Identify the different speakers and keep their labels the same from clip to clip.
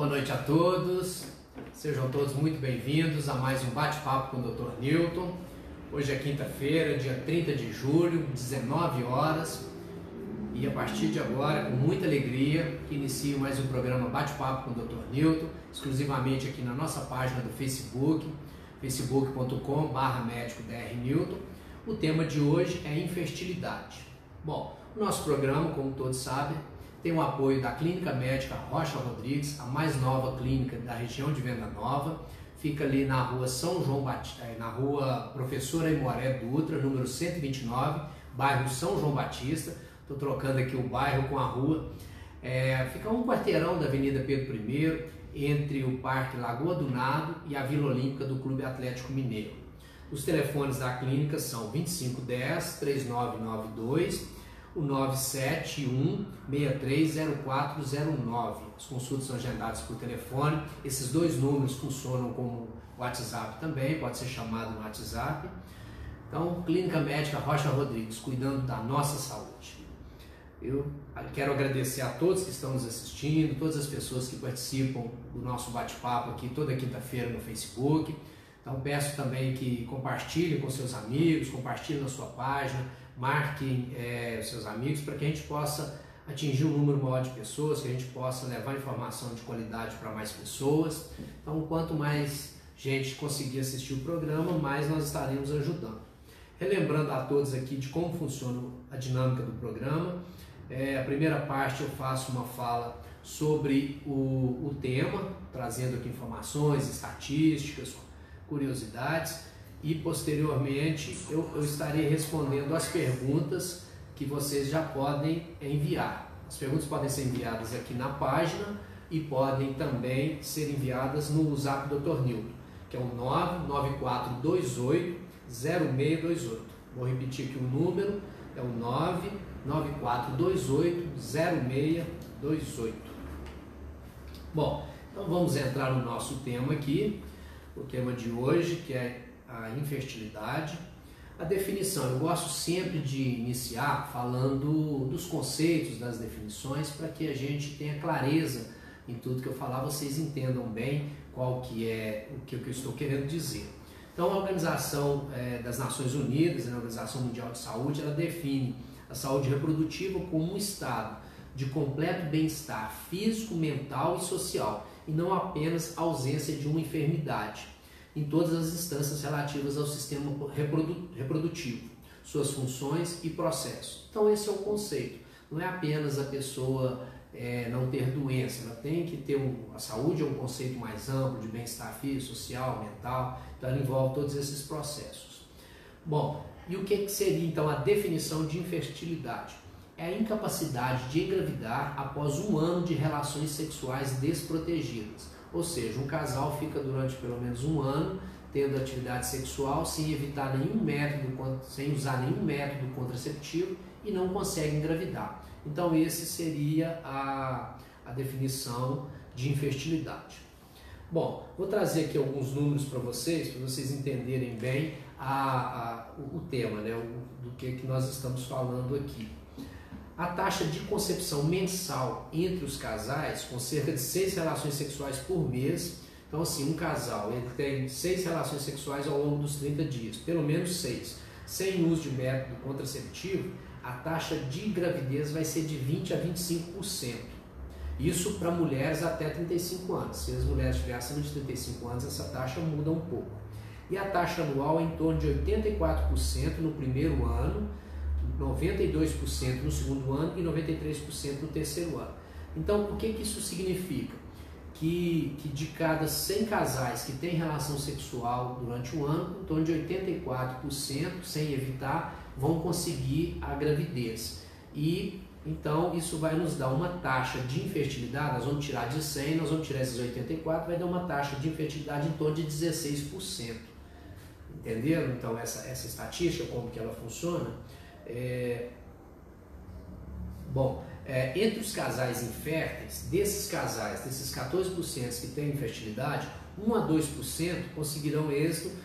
Speaker 1: Boa noite a todos, sejam todos muito bem-vindos a mais um bate-papo com o Dr. Newton. Hoje é quinta-feira, dia 30 de julho, 19 horas, e a partir de agora, com muita alegria, inicio mais um programa Bate-Papo com o Dr. Newton, exclusivamente aqui na nossa página do Facebook, facebook.com.br médico Newton. O tema de hoje é infertilidade. Bom, o nosso programa, como todos sabem, tem o apoio da Clínica Médica Rocha Rodrigues, a mais nova clínica da região de Venda Nova. Fica ali na rua São João Batista, eh, na rua Professora Imoré Dutra, número 129, bairro São João Batista. Estou trocando aqui o bairro com a rua. É, fica um quarteirão da Avenida Pedro I, entre o Parque Lagoa do Nado e a Vila Olímpica do Clube Atlético Mineiro. Os telefones da clínica são 2510 3992 o 971-630409. As consultas são agendadas por telefone. Esses dois números funcionam como WhatsApp também, pode ser chamado no WhatsApp. Então, Clínica Médica Rocha Rodrigues, cuidando da nossa saúde. Eu quero agradecer a todos que estão nos assistindo, todas as pessoas que participam do nosso bate-papo aqui toda quinta-feira no Facebook. Então peço também que compartilhem com seus amigos, compartilhem na sua página, marquem é, seus amigos para que a gente possa atingir um número maior de pessoas, que a gente possa levar informação de qualidade para mais pessoas. Então, quanto mais gente conseguir assistir o programa, mais nós estaremos ajudando. Relembrando a todos aqui de como funciona a dinâmica do programa, é, a primeira parte eu faço uma fala sobre o, o tema, trazendo aqui informações, estatísticas, curiosidades e posteriormente eu, eu estarei respondendo as perguntas que vocês já podem enviar. As perguntas podem ser enviadas aqui na página e podem também ser enviadas no Zap Dr. Nilton, que é o 99428 0628. Vou repetir aqui o número, é o 99428 0628. Bom, então vamos entrar no nosso tema aqui, o tema de hoje, que é a infertilidade. A definição, eu gosto sempre de iniciar falando dos conceitos, das definições, para que a gente tenha clareza em tudo que eu falar, vocês entendam bem qual que é o que eu estou querendo dizer. Então, a Organização é, das Nações Unidas, a Organização Mundial de Saúde, ela define a saúde reprodutiva como um estado de completo bem-estar físico, mental e social, e não apenas ausência de uma enfermidade em todas as instâncias relativas ao sistema reprodu reprodutivo, suas funções e processos. Então, esse é o conceito. Não é apenas a pessoa é, não ter doença, ela tem que ter um, a saúde é um conceito mais amplo de bem-estar físico, social, mental, então ela envolve todos esses processos. Bom, e o que seria então a definição de infertilidade? É a incapacidade de engravidar após um ano de relações sexuais desprotegidas ou seja, um casal fica durante pelo menos um ano tendo atividade sexual sem evitar nenhum método, sem usar nenhum método contraceptivo e não consegue engravidar. Então, esse seria a, a definição de infertilidade. Bom, vou trazer aqui alguns números para vocês, para vocês entenderem bem a, a, o, tema, né, o, do que, que nós estamos falando aqui. A taxa de concepção mensal entre os casais, com cerca de seis relações sexuais por mês, então assim, um casal ele tem seis relações sexuais ao longo dos 30 dias, pelo menos seis, sem uso de método contraceptivo, a taxa de gravidez vai ser de 20 a 25%. Isso para mulheres até 35 anos. Se as mulheres tiverem acima de 35 anos, essa taxa muda um pouco. E a taxa anual é em torno de 84% no primeiro ano 92% no segundo ano e 93% no terceiro ano. Então, o que, que isso significa? Que, que de cada 100 casais que têm relação sexual durante o ano, em torno de 84%, sem evitar, vão conseguir a gravidez. E então isso vai nos dar uma taxa de infertilidade, nós vamos tirar de 100, nós vamos tirar esses 84, vai dar uma taxa de infertilidade em torno de 16%. Entenderam então essa, essa estatística, como que ela funciona? É... Bom, é, entre os casais inférteis, desses casais, desses 14% que têm infertilidade, 1 a 2% conseguirão êxito,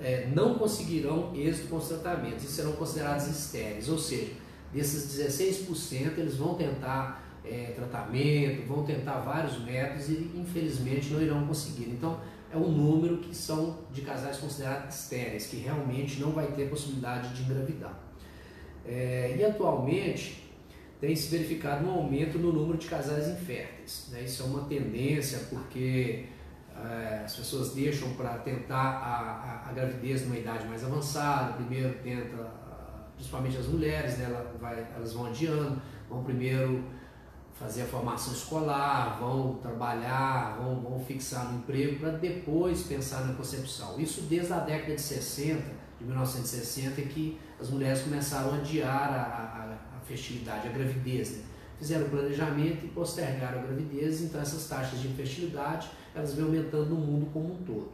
Speaker 1: é, não conseguirão êxito com os tratamentos e serão considerados estéreis, ou seja, desses 16% eles vão tentar é, tratamento, vão tentar vários métodos e infelizmente não irão conseguir. Então é um número que são de casais considerados estéreis, que realmente não vai ter possibilidade de engravidar. É, e atualmente tem se verificado um aumento no número de casais inférteis. Né? Isso é uma tendência porque é, as pessoas deixam para tentar a, a, a, gravidez numa idade mais avançada, primeiro tenta, principalmente as mulheres, né? Ela vai, elas vão adiando, vão primeiro fazer a formação escolar, vão trabalhar, vão, vão fixar no emprego para depois pensar na concepção. Isso desde a década de 60, de 1960, que as mulheres começaram a adiar a, a, a fertilidade, a gravidez. Né? Fizeram o planejamento e postergaram a gravidez, então essas taxas de infertilidade elas vêm aumentando no mundo como um todo.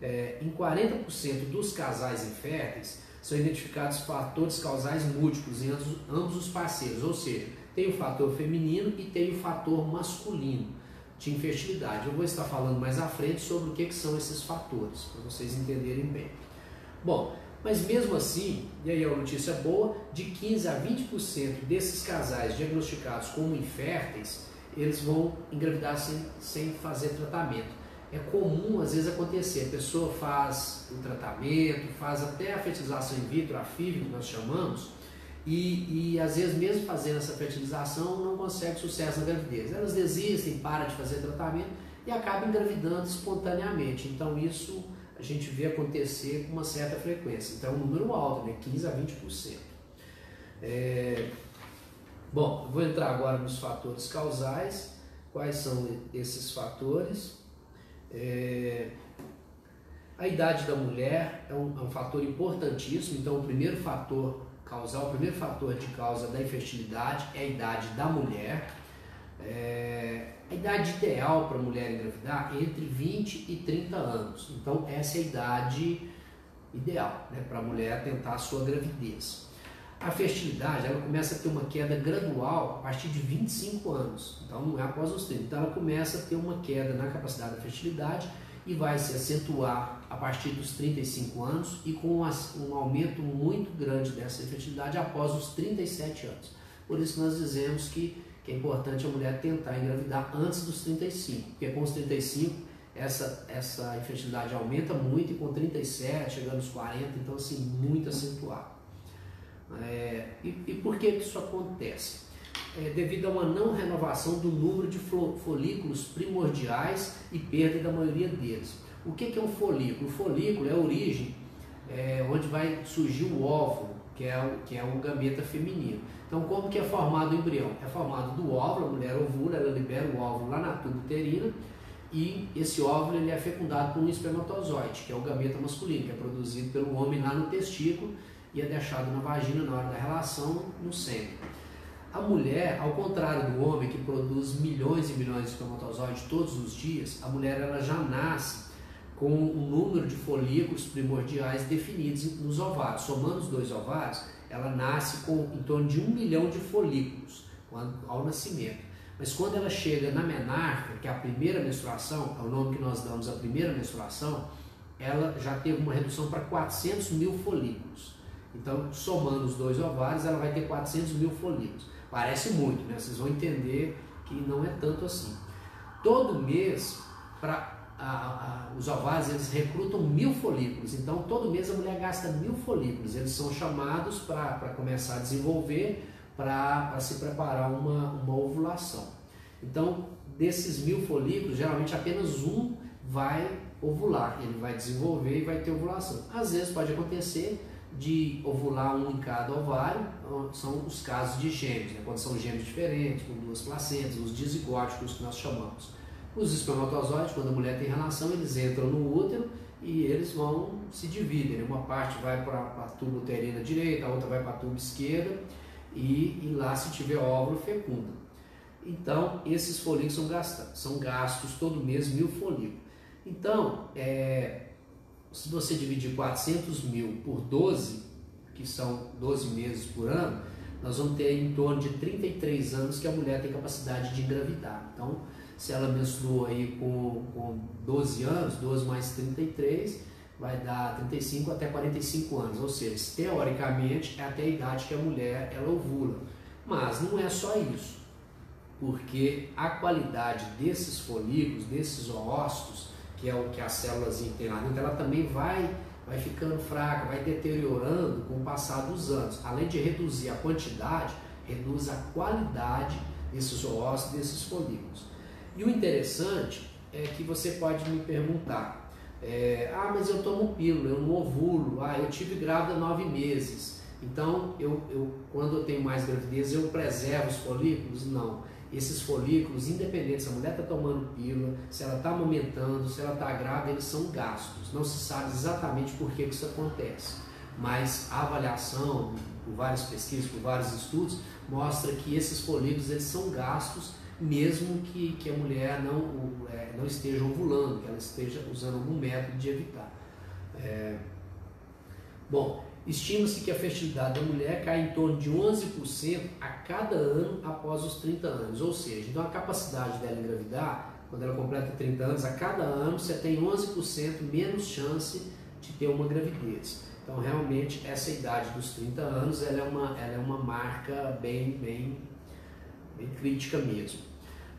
Speaker 1: É, em 40% dos casais inférteis são identificados fatores causais múltiplos em ambos, ambos os parceiros, ou seja, tem o fator feminino e tem o fator masculino de infertilidade. Eu vou estar falando mais à frente sobre o que, que são esses fatores, para vocês entenderem bem. Bom, mas mesmo assim, e aí é uma notícia boa, de 15 a 20% desses casais diagnosticados como inférteis, eles vão engravidar sem, sem fazer tratamento. É comum, às vezes, acontecer, a pessoa faz o tratamento, faz até a fertilização in vitro, a FIV, que nós chamamos, e, e às vezes mesmo fazendo essa fertilização não consegue sucesso na gravidez. Elas desistem, param de fazer tratamento e acabam engravidando espontaneamente. Então isso a gente vê acontecer com uma certa frequência. Então é um número alto, né? 15 a 20%. É... Bom, vou entrar agora nos fatores causais. Quais são esses fatores? É... A idade da mulher é um, é um fator importantíssimo. Então, o primeiro fator causal, o primeiro fator de causa da infertilidade é a idade da mulher. É, a idade ideal para a mulher engravidar é entre 20 e 30 anos. Então, essa é a idade ideal né, para a mulher tentar a sua gravidez. A fertilidade ela começa a ter uma queda gradual a partir de 25 anos, então não é após os 30. Então, ela começa a ter uma queda na capacidade da fertilidade e vai se acentuar a partir dos 35 anos e com um aumento muito grande dessa infertilidade após os 37 anos. Por isso nós dizemos que, que é importante a mulher tentar engravidar antes dos 35, porque com os 35 essa, essa infertilidade aumenta muito e com 37, chegando aos 40, então assim, muito acentuado. É, e, e por que isso acontece? é, devido a uma não renovação do número de folículos primordiais e perda da maioria deles. O que, que é um folículo? O folículo é a origem é, onde vai surgir o óvulo, que é o, que é o gameta feminino. Então, como que é formado o embrião? É formado do óvulo, a mulher ovula, ela libera o óvulo lá na tuba uterina e esse óvulo ele é fecundado por um espermatozoide, que é o gameta masculino, que é produzido pelo homem lá no testículo e é deixado na vagina na hora da relação no sêmen. A mulher, ao contrário do homem que produz milhões e milhões de espermatozoides todos os dias, a mulher ela já nasce com um número de folículos primordiais definidos nos ovários. Somando os dois ovários, ela nasce com em torno de um milhão de folículos ao nascimento. Mas quando ela chega na menarca, que é a primeira menstruação, é o nome que nós damos à primeira menstruação, ela já teve uma redução para 400 mil folículos. Então, somando os dois ovários, ela vai ter 400 mil folículos. Parece muito, né? Vocês vão entender que não é tanto assim. Todo mês, para os ovários, eles recrutam mil folículos. Então, todo mês a mulher gasta mil folículos. Eles são chamados para começar a desenvolver, para se preparar uma, uma ovulação. Então, desses mil folículos, geralmente apenas um vai ovular. Ele vai desenvolver e vai ter ovulação. Às vezes pode acontecer de ovular um em cada ovário, são os casos de gêmeos, né? quando são gêmeos diferentes, com duas placentas, os dizigóticos que nós chamamos. Os espermatozoides, quando a mulher tem relação, eles entram no útero e eles vão se dividem. Né? Uma parte vai para a tuba uterina direita, a outra vai para a tuba esquerda e, e, lá, se tiver óvulo, fecunda. Então, esses folículos são gastos, são gastos todo mês mil folículos. Então, é, se você dividir 400 mil por 12, que são 12 meses por ano, nós vamos ter em torno de 33 anos que a mulher tem capacidade de engravidar. Então, se ela menstruou aí com, com 12 anos, 12 mais 33, vai dar 35 até 45 anos, ou seja, teoricamente é até a idade que a mulher ela ovula. Mas não é só isso. porque a qualidade desses folículos, desses oócitos, que é o que as células têm lá dentro, ela também vai, vai ficando fraca, vai deteriorando com o passar dos anos. Além de reduzir a quantidade, reduz a qualidade desses oócitos, desses folículos. E o interessante é que você pode me perguntar, é, ah, mas eu tomo pílula, eu não ovulo, ah, eu tive grávida nove meses. Então, eu, eu, quando eu tenho mais gravidez, eu preservo os folículos? Não esses folículos, independente se a mulher está tomando pílula, se ela está amamentando, se ela está grávida, eles são gastos. Não se sabe exatamente por que, que isso acontece, mas a avaliação, por várias pesquisas, por vários estudos, mostra que esses folículos eles são gastos mesmo que, que a mulher não, é, não esteja ovulando, que ela esteja usando algum método de evitar. É... Bom, Estima-se que a fertilidade da mulher cai em torno de 11% a cada ano após os 30 anos. Ou seja, então a capacidade dela engravidar, quando ela completa 30 anos, a cada ano você tem 11% menos chance de ter uma gravidez. Então, realmente, essa idade dos 30 anos ela é, uma, ela é uma marca bem, bem, bem crítica mesmo.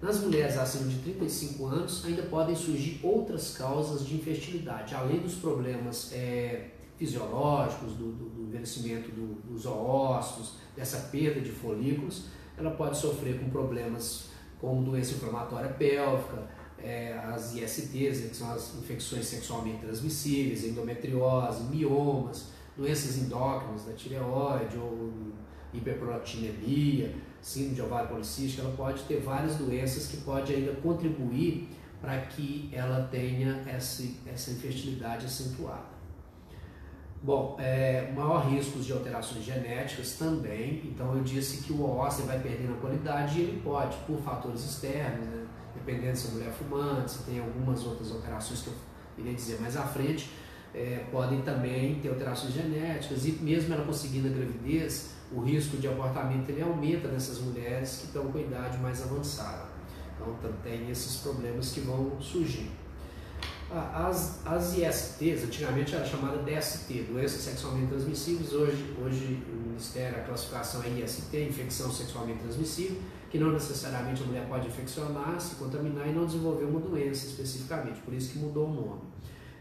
Speaker 1: Nas mulheres acima de 35 anos, ainda podem surgir outras causas de infertilidade, além dos problemas é, fisiológicos, do, do, do envelhecimento do, dos ossos, dessa perda de folículos, ela pode sofrer com problemas como doença inflamatória pélvica, é, as ISTs, que são as infecções sexualmente transmissíveis, endometriose, miomas, doenças endócrinas da tireoide ou hiperprolactinemia, síndrome de ovário policístico, ela pode ter várias doenças que pode ainda contribuir para que ela tenha essa, essa infertilidade acentuada. Bom, é, maior risco de alterações genéticas também, então eu disse que o ósseo vai perdendo a qualidade e ele pode, por fatores externos, né, dependendo se é mulher fumante, se tem algumas outras alterações que eu iria dizer mais à frente, é, podem também ter alterações genéticas e mesmo ela conseguindo a gravidez, o risco de abortamento ele aumenta nessas mulheres que estão com idade mais avançada. Então tem esses problemas que vão surgir. As, as ISTs, antigamente era chamada DST, doenças sexualmente transmissíveis, hoje, hoje o Ministério, a classificação é IST, infecção sexualmente transmissível, que não necessariamente a mulher pode infeccionar, se contaminar e não desenvolver uma doença especificamente, por isso que mudou o nome.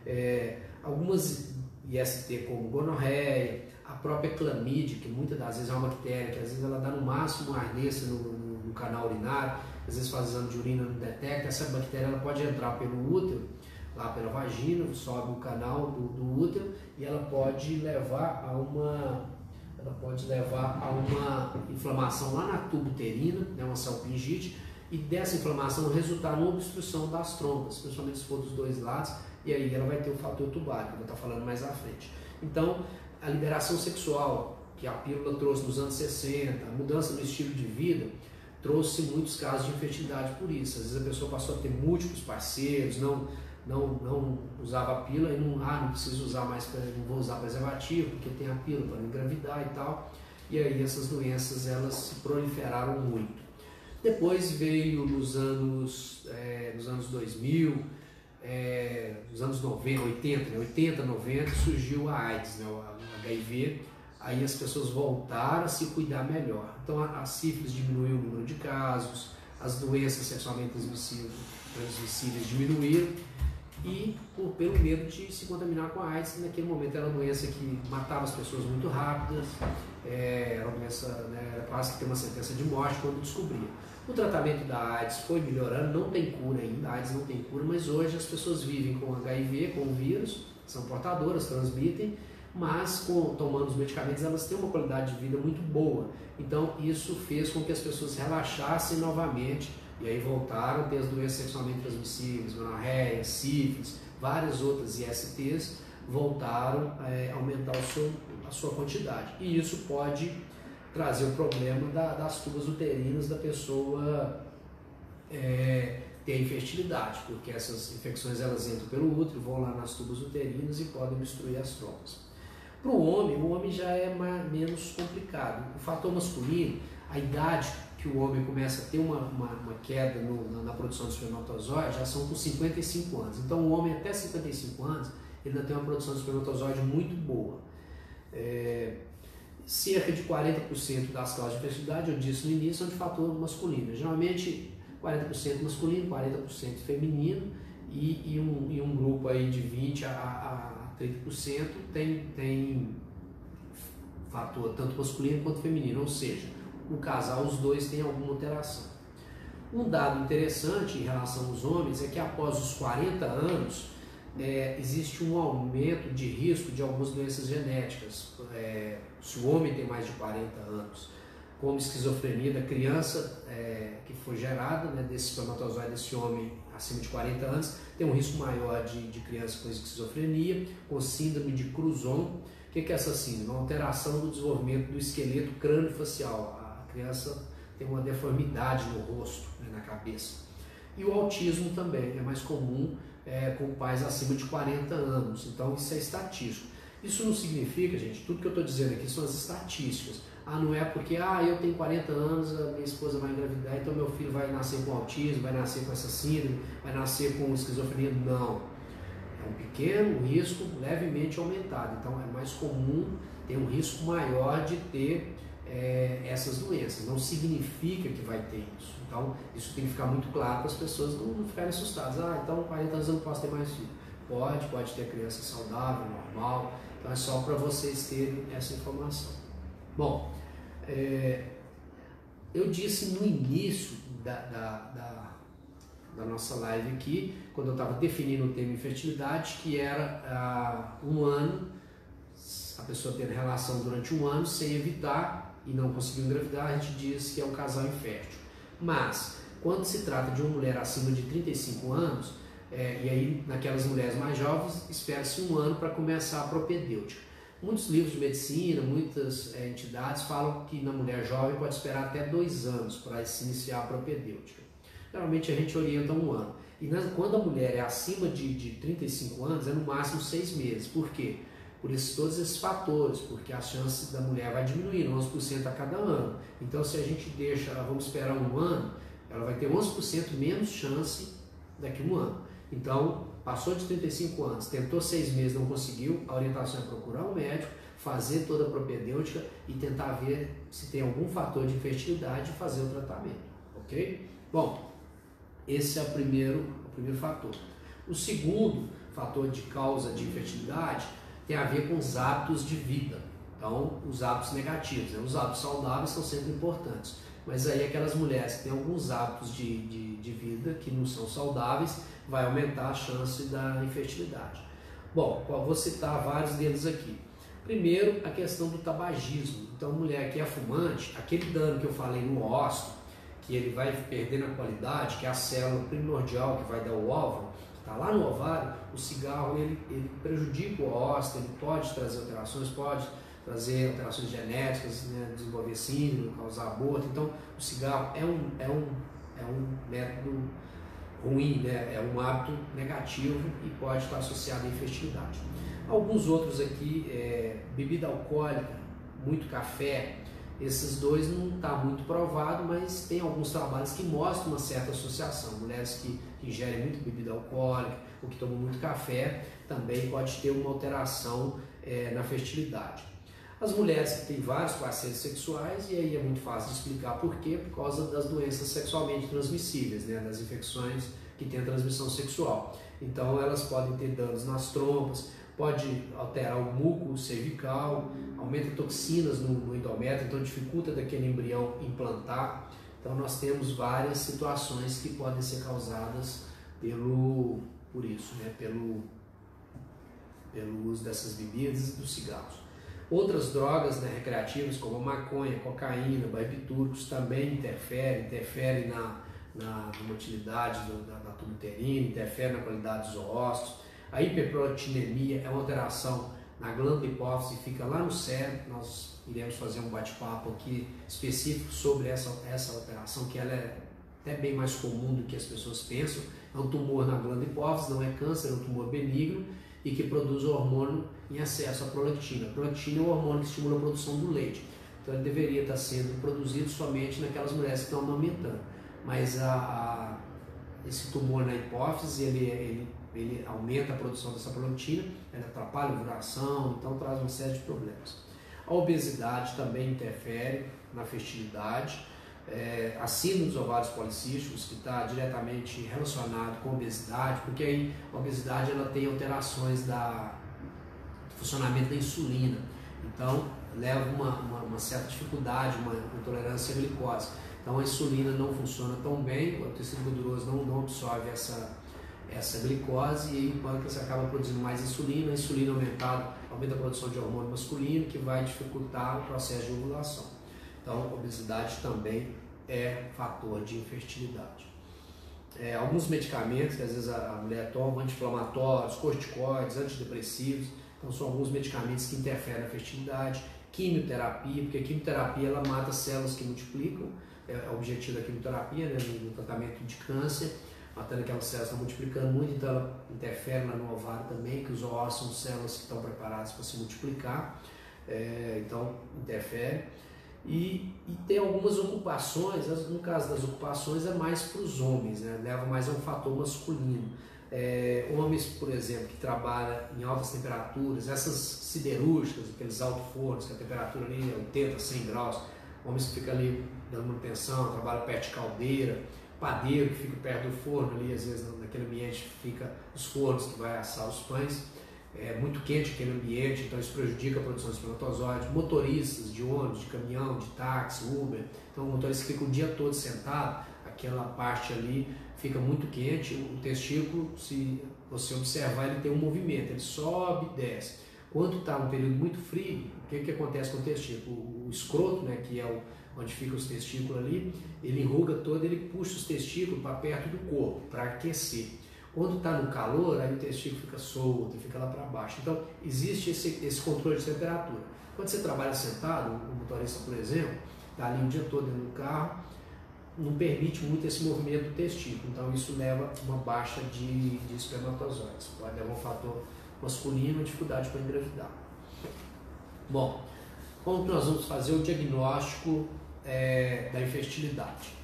Speaker 1: É, algumas IST como gonorreia, a própria clamídia, que muitas das vezes é uma bactéria, que às vezes ela dá no máximo uma ardência no, no, no canal urinário, às vezes faz exame de urina não detecta, essa bactéria ela pode entrar pelo útero lá pela vagina, sobe o canal do, do útero e ela pode levar a uma ela pode levar a uma inflamação lá na tuba uterina, né, uma salpingite, e dessa inflamação resultar numa obstrução das trompas, principalmente se for dos dois lados, e aí ela vai ter o fator tubar, que eu vou estar falando mais à frente. Então, a liberação sexual que a pílula trouxe nos anos 60, a mudança no estilo de vida, trouxe muitos casos de infertilidade por isso. Às vezes a pessoa passou a ter múltiplos parceiros, não não, não usava a pílula e não, ah, não preciso usar mais, não vou usar preservativo porque tem a pílula para engravidar e tal. E aí essas doenças elas se proliferaram muito. Depois veio nos anos, é, nos anos 2000, é, nos anos 90, 80, né, 80, 90, surgiu a AIDS, né, HIV. Aí as pessoas voltaram a se cuidar melhor. Então a, sífilis diminuiu o número de casos, as doenças sexualmente transmissíveis, transmissíveis diminuíram e por, pelo medo de se contaminar com a AIDS, que naquele momento era uma doença que matava as pessoas muito rápidas, é, era uma doença, né, era quase que ter uma sentença de morte quando descobria. O tratamento da AIDS foi melhorando, não tem cura ainda, a AIDS não tem cura, mas hoje as pessoas vivem com HIV, com o vírus, são portadoras, transmitem, mas com, tomando os medicamentos elas têm uma qualidade de vida muito boa. Então isso fez com que as pessoas relaxassem novamente e aí voltaram a ter as doenças sexualmente transmissíveis, gonorreia, sífilis, várias outras ISTs, voltaram a aumentar o seu, a sua quantidade. E isso pode trazer o problema da, das tubas uterinas da pessoa é, ter infertilidade, porque essas infecções elas entram pelo útero, vão lá nas tubas uterinas e podem destruir as trompas. Para o homem, o homem já é mais, menos complicado. O fator masculino, a idade que o homem começa a ter uma, uma, uma queda no, na, na, produção de espermatozoide já são com 55 anos. Então, o homem até 55 anos ainda tem uma produção de espermatozoide muito boa. É, cerca de 40% das causas de infertilidade, eu disse no início, são de fator masculino. Geralmente 40% masculino, 40% feminino e, e, um, e um grupo aí de 20% a, a 30% tem, tem fator tanto masculino quanto feminino, ou seja, o casal, os dois têm alguma alteração. Um dado interessante em relação aos homens é que após os 40 anos, é, existe um aumento de risco de algumas doenças genéticas. É, se o homem tem mais de 40 anos, como esquizofrenia da criança é, que foi gerada, né, desse espermatozoide desse homem acima de 40 anos, tem um risco maior de, de criança com esquizofrenia, com síndrome de Cruzon. O que é essa síndrome? Uma alteração do desenvolvimento do esqueleto crânio-facial. A criança tem uma deformidade no rosto, né, na cabeça. E o autismo também é mais comum é, com pais acima de 40 anos. Então isso é estatístico. Isso não significa, gente, tudo que eu estou dizendo aqui são as estatísticas. Ah, não é porque ah, eu tenho 40 anos, a minha esposa vai engravidar, então meu filho vai nascer com autismo, vai nascer com essa síndrome, vai nascer com esquizofrenia. Não. É um pequeno risco levemente aumentado. Então é mais comum ter um risco maior de ter é, essas doenças. Não significa que vai ter isso. Então, isso tem que ficar muito claro para as pessoas não, não ficarem assustadas. Ah, então 40 anos eu não posso ter mais filho. Pode, pode ter criança saudável, normal. Então é só para vocês terem essa informação. Bom, é, eu disse no início da, da, da, da, nossa live aqui, quando eu estava definindo o tema infertilidade, que era ah, um ano, a pessoa ter relação durante um ano sem evitar e não conseguiu engravidar, a gente diz que é um casal infértil. Mas, quando se trata de uma mulher acima de 35 anos, é, e aí naquelas mulheres mais jovens, espera-se um ano para começar a propedêutica. Muitos livros de medicina, muitas é, entidades falam que na mulher jovem pode esperar até dois anos para se iniciar a propedêutica. Geralmente a gente orienta um ano. E quando a mulher é acima de, de 35 anos, é no máximo seis meses. Por quê? Por esses, todos esses fatores, porque a chance da mulher vai diminuindo 11% a cada ano. Então, se a gente deixa, vamos esperar um ano, ela vai ter 11% menos chance daqui a um ano. Então, passou de 35 anos, tentou seis meses, não conseguiu, a orientação é procurar um médico, fazer toda a propedêutica e tentar ver se tem algum fator de infertilidade e fazer o tratamento, ok? Bom, esse é o primeiro, o primeiro fator. O segundo fator de causa de infertilidade tem a ver com os hábitos de vida. Então, os hábitos negativos. Né? Os hábitos saudáveis são sempre importantes. Mas aí aquelas mulheres que têm alguns hábitos de, de, de vida que não são saudáveis, vai aumentar a chance da infertilidade. Bom, vou citar vários deles aqui. Primeiro, a questão do tabagismo. Então, mulher que é fumante, aquele dano que eu falei no ósseo, que ele vai perdendo a qualidade, que é a célula primordial que vai dar o óvulo, está lá no ovário, o cigarro ele, ele prejudica o ósseo, ele pode trazer alterações, pode trazer alterações genéticas, né, desenvolver síndrome, causar aborto. Então, o cigarro é um, é um, é um método ruim, né? é um hábito negativo e pode estar associado à infertilidade. Alguns outros aqui, é, bebida alcoólica, muito café, esses dois não está muito provado, mas tem alguns trabalhos que mostram uma certa associação. Mulheres que, ingerem muito bebida alcoólica ou que tomam muito café também pode ter uma alteração é, na fertilidade. As mulheres que têm vários parceiros sexuais, e aí é muito fácil explicar por quê, por causa das doenças sexualmente transmissíveis, né, das infecções que têm transmissão sexual. Então elas podem ter danos nas trompas, pode alterar o muco cervical, aumenta toxinas no, no endométrio, então dificulta daquele embrião implantar. Então nós temos várias situações que podem ser causadas pelo por isso, né, pelo pelo uso dessas bebidas e dos cigarros. Outras drogas né, recreativas como maconha, cocaína, barbitúricos também interferem, interferem na, na, motilidade do, da, da tubo uterino, interferem na qualidade dos ósseos a hiperproteinemia é uma alteração na glândula hipófise, fica lá no cérebro. Nós iremos fazer um bate-papo aqui específico sobre essa, essa alteração, que ela é até bem mais comum do que as pessoas pensam. É um tumor na glândula hipófise, não é câncer, é um tumor benigno e que produz o hormônio em excesso, a prolactina. A prolactina é o hormônio que estimula a produção do leite. Então ele deveria estar sendo produzido somente naquelas mulheres que estão amamentando. Mas a, a, esse tumor na hipófise, ele, ele ele aumenta a produção dessa prolactina, ele atrapalha a ovulação, então traz uma série de problemas. A obesidade também interfere na fertilidade. É, a síndrome dos ovários policísticos, que está diretamente relacionado com a obesidade, porque aí a obesidade ela tem alterações da, do funcionamento da insulina. Então, leva uma, uma, uma certa dificuldade, uma intolerância à glicose. Então, a insulina não funciona tão bem, o tecido gorduroso não, não absorve essa, essa glicose e aí o pâncreas acaba produzindo mais insulina. A insulina aumentada aumenta a produção de hormônio masculino, que vai dificultar o processo de ovulação. Então, obesidade também é fator de infertilidade. É, alguns medicamentos que às vezes a, mulher toma, anti-inflamatórios, corticoides, antidepressivos, então são alguns medicamentos que interferem na fertilidade, quimioterapia, porque a quimioterapia ela mata células que multiplicam, é, é o objetivo da quimioterapia, né, no, tratamento de câncer, matando aquelas células que estão multiplicando muito, então ela interfere no ovário também, que os ovos são células que estão preparadas para se multiplicar, é, então interfere. E, e, tem algumas ocupações, no caso das ocupações é mais para os homens, né? leva mais a um fator masculino. É, homens, por exemplo, que trabalham em altas temperaturas, essas siderúrgicas, aqueles alto fornos, que a temperatura ali é 80, 100 graus, homens que ficam ali dando manutenção, trabalham perto de caldeira, padeiro que fica perto do forno ali, às vezes naquele ambiente fica os fornos que vai assar os pães é muito quente aquele ambiente, então isso prejudica a produção de espermatozoides. Motoristas de ônibus, de caminhão, de táxi, Uber, então o motorista fica o dia todo sentado, aquela parte ali fica muito quente, o testículo, se você observar, ele tem um movimento, ele sobe e desce. Quando está um período muito frio, o que, que acontece com o testículo? O, escroto, né, que é o, onde fica os testículos ali, ele enruga todo, ele puxa os testículos para perto do corpo, para aquecer. Quando está no calor, aí o testículo fica solto, fica lá para baixo. Então, existe esse, esse controle de temperatura. Quando você trabalha sentado, o motorista, por exemplo, está ali o dia todo dentro do carro, não permite muito esse movimento do testículo. Então, isso leva a uma baixa de, de espermatozoides. Pode levar um fator masculino, dificuldade para engravidar. Bom, como nós vamos fazer o diagnóstico é, da infertilidade?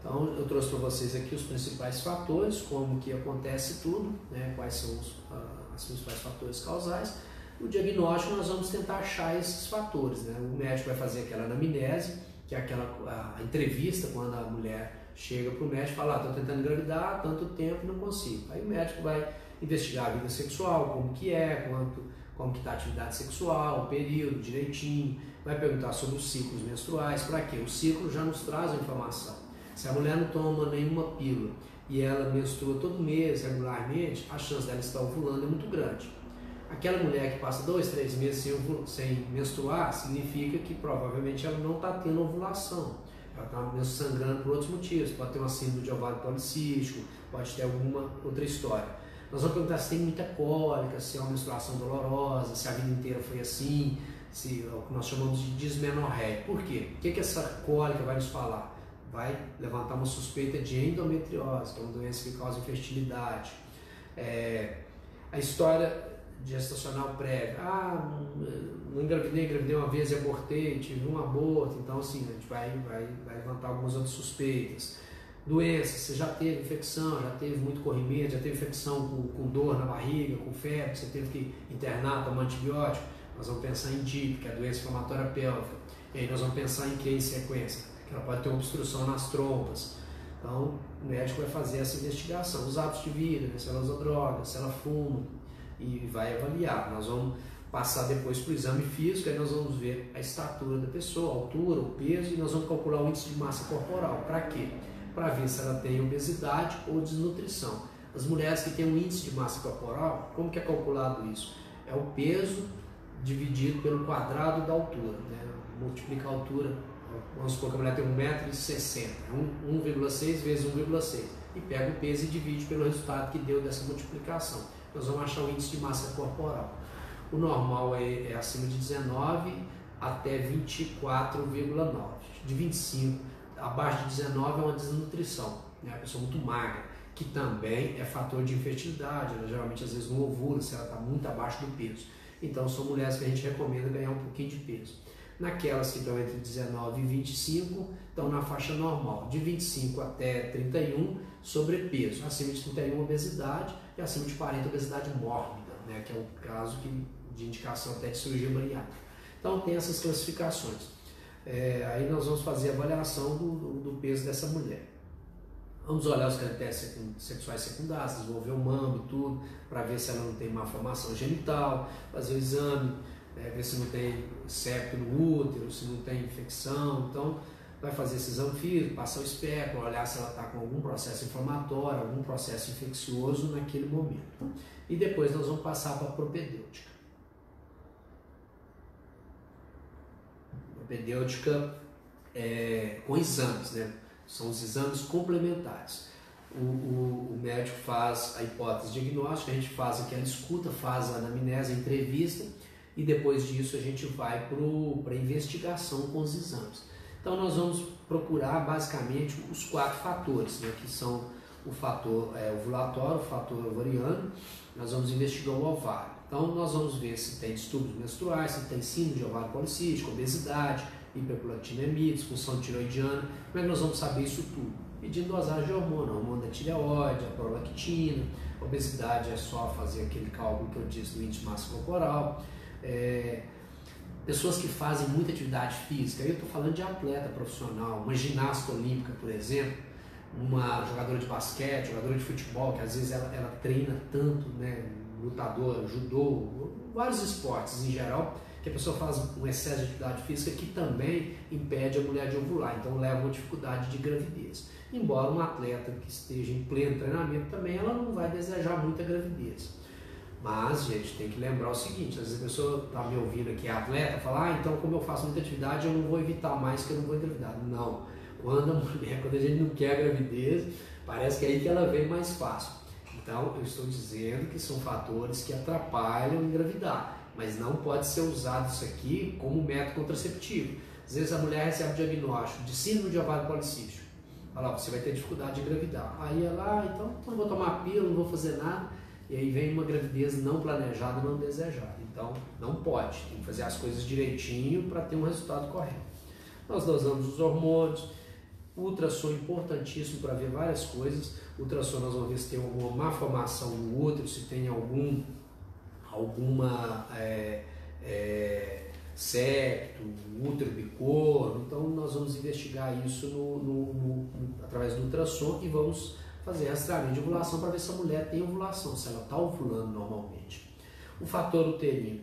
Speaker 1: Então eu trouxe para vocês aqui os principais fatores, como que acontece tudo, né, quais são os uh, principais fatores causais. No diagnóstico nós vamos tentar achar esses fatores. Né? O médico vai fazer aquela anamnese, que é aquela a, entrevista quando a mulher chega para o médico e fala, estou ah, tentando engravidar há tanto tempo não consigo. Aí o médico vai investigar a vida sexual, como que é, quanto, como que está a atividade sexual, o período direitinho, vai perguntar sobre os ciclos menstruais, para quê? O ciclo já nos traz a informação. Se a mulher não toma nenhuma pílula e ela menstrua todo mês regularmente, a chance dela estar ovulando é muito grande. Aquela mulher que passa dois, três meses sem, menstruar, significa que provavelmente ela não está tendo ovulação. Ela está sangrando por outros motivos. Pode ter uma síndrome de ovário policístico, pode ter alguma outra história. Nós vamos perguntar se tem muita cólica, se é uma menstruação dolorosa, se a vida inteira foi assim, se é o que nós chamamos de dismenorreia. Por quê? O que, que essa cólica vai nos falar? Vai levantar uma suspeita de endometriose, que é uma doença que causa infertilidade. É, a história gestacional prévia, ah, não engravidei, engravidei uma vez e abortei, tive um aborto, então assim, a gente vai, vai, vai levantar algumas outras suspeitas. Doenças, você já teve infecção, já teve muito corrimento, já teve infecção com, com dor na barriga, com febre, você teve que internar, tomar antibiótico, nós vamos pensar em DIP, que é a doença inflamatória pélvica, e aí nós vamos pensar em que em sequência? Ela pode ter uma obstrução nas trompas. Então, o médico vai fazer essa investigação, os hábitos de vida, né? se ela usa droga, se ela fuma, e vai avaliar. Nós vamos passar depois para o exame físico, aí nós vamos ver a estatura da pessoa, a altura, o peso, e nós vamos calcular o índice de massa corporal. Para quê? Para ver se ela tem obesidade ou desnutrição. As mulheres que têm um índice de massa corporal, como que é calculado isso? É o peso dividido pelo quadrado da altura, né? multiplicar a altura vamos supor que a mulher tem 1,60m, 1,6 vezes 1,6 e pega o peso e divide pelo resultado que deu dessa multiplicação. Nós vamos achar o índice de massa corporal. O normal é, é acima de 19 até 24,9. De 25 abaixo de 19 é uma desnutrição, né? a pessoa muito magra, que também é fator de infertilidade. Ela geralmente às vezes não ovula se ela está muito abaixo do peso. Então são mulheres que a gente recomenda ganhar um pouquinho de peso. Naquelas que estão entre 19 e 25, estão na faixa normal, de 25 até 31, sobrepeso, acima de 31, obesidade, e acima de 40, obesidade mórbida, né, que é o caso que, de indicação até de cirurgia bariátrica. Então tem essas classificações. É, aí nós vamos fazer a avaliação do, do, peso dessa mulher. Vamos olhar os caracteres sexuais secundários, desenvolver o mamo tudo, para ver se ela não tem malformação genital, fazer o exame, é, ver se não tem septo no útero, se não tem infecção. Então, vai fazer esse exame físico, passar o espectro, olhar se ela está com algum processo inflamatório, algum processo infeccioso naquele momento. E depois nós vamos passar para a propedêutica. Propedêutica é, com exames, né? São os exames complementares. O, o, o, médico faz a hipótese diagnóstica, a gente faz aquela escuta, faz a anamnese, a entrevista e depois disso a gente vai para a investigação com os exames. Então nós vamos procurar basicamente os quatro fatores, né, que são o fator é, ovulatório, o fator ovariano, nós vamos investigar o ovário. Então nós vamos ver se tem distúrbios menstruais, se tem síndrome de ovário policístico, obesidade, hiperprolactinemia, disfunção tiroidiana. Como é que nós vamos saber isso tudo? Pedindo dosagem de hormônio, hormônio da tireoide, a prolactina, obesidade é só fazer aquele cálculo que eu disse do índice massa corporal. É, pessoas que fazem muita atividade física, eu estou falando de atleta profissional, uma ginasta olímpica, por exemplo, uma jogadora de basquete, jogadora de futebol, que às vezes ela, ela treina tanto, né, lutador, judô, vários esportes em geral, que a pessoa faz um excesso de atividade física que também impede a mulher de ovular, então leva a uma dificuldade de gravidez. Embora um atleta que esteja em pleno treinamento também, ela não vai desejar muita gravidez. Mas, gente, tem que lembrar o seguinte: às vezes a pessoa está me ouvindo aqui, é atleta, fala, ah, então como eu faço muita atividade, eu não vou evitar mais que eu não vou engravidar. Não. Quando a mulher, quando a gente não quer a gravidez, parece que é aí que ela vem mais fácil. Então, eu estou dizendo que são fatores que atrapalham engravidar, mas não pode ser usado isso aqui como método contraceptivo. Às vezes a mulher recebe o diagnóstico de síndrome de ovário policístico. Fala, você vai ter dificuldade de engravidar. Aí ela, ah, então, não vou tomar pílula, não vou fazer nada e aí vem uma gravidez não planejada, não desejada. Então, não pode, tem que fazer as coisas direitinho para ter um resultado correto. Nós dosamos os hormônios, ultrassom importantíssimo para ver várias coisas. Ultrassom nós vamos ver se tem alguma má formação no útero, se tem algum, alguma é, é, septo, útero bicorno. Então nós vamos investigar isso no, no, no, através do ultrassom e vamos fazer rastreamento de ovulação para ver se a mulher tem ovulação, se ela está ovulando normalmente. O fator uterino,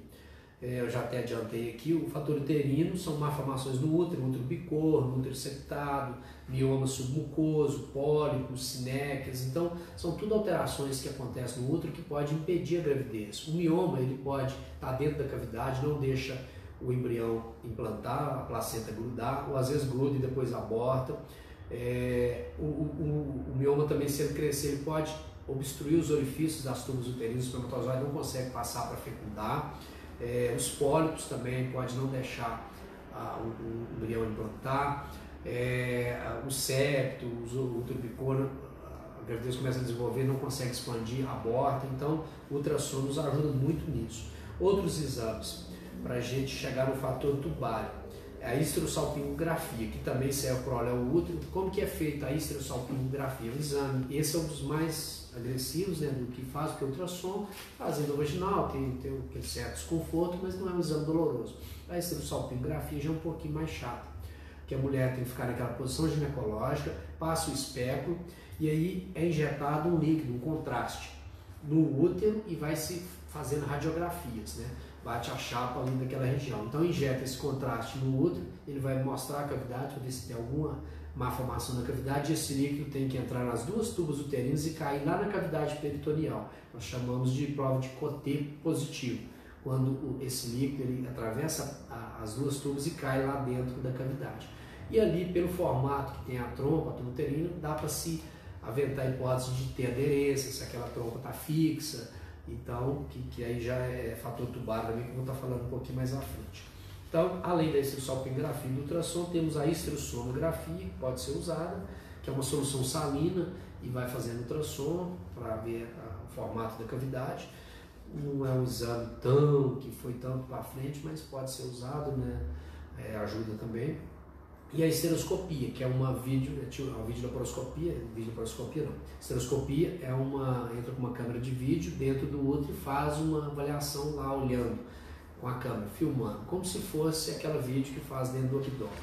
Speaker 1: é, eu já até adiantei aqui, o fator uterino são malformações no útero, útero bicorno, útero septado, mioma submucoso, pólipos, sinéquias, então são tudo alterações que acontecem no útero que pode impedir a gravidez. O mioma ele pode estar tá dentro da cavidade, não deixa o embrião implantar, a placenta grudar, ou às vezes gruda e depois aborta. É, o, o, o, mioma também, se ele crescer, ele pode obstruir os orifícios das tubas uterinas, o espermatozoide não consegue passar para fecundar. É, os pólipos também pode não deixar a, o, o embrião implantar. É, o septo, o útero a gravidez começa a desenvolver, não consegue expandir, aborta. Então, o ultrassom nos ajuda muito nisso. Outros exames, para a gente chegar no fator tubário a histerosalpingografia, que também serve para olhar o útero. Como que é feita a histerosalpingografia? O exame, esse é um dos mais agressivos, né, do que faz, porque ultrassom, fazendo vaginal, tem, tem aquele certo desconforto, mas não é um exame doloroso. A histerosalpingografia já é um pouquinho mais chata, que a mulher tem que ficar naquela posição ginecológica, passa o espéculo, e aí é injetado um líquido, um contraste, no útero e vai se fazendo radiografias, né? Bate a chapa ali daquela região. Então injeta esse contraste no útero, ele vai mostrar a cavidade para ver se tem alguma má formação na cavidade e esse líquido tem que entrar nas duas tubas uterinas e cair lá na cavidade peritoneal. Nós chamamos de prova de Coté positivo, quando esse líquido ele atravessa as duas tubas e cai lá dentro da cavidade. E ali, pelo formato que tem a trompa, a tuba uterina, dá para se aventar a hipótese de ter aderência, se aquela trompa está fixa, então, que, que aí já é fator tubar também, que eu vou estar falando um pouquinho mais à frente. Então, além da esterossalpingografia e do ultrassom, temos a esterosonografia, que pode ser usada, que é uma solução salina e vai fazendo ultrassom para ver o formato da cavidade. Não é um exame tão que foi tanto para frente, mas pode ser usado, né? É, ajuda também. E a esteroscopia, que é uma vídeo, é uma videolaparoscopia, videolaparoscopia não, esteroscopia é uma, entra com uma câmera de vídeo dentro do útero e faz uma avaliação lá olhando com a câmera filmando, como se fosse aquela vídeo que faz dentro do abdômen.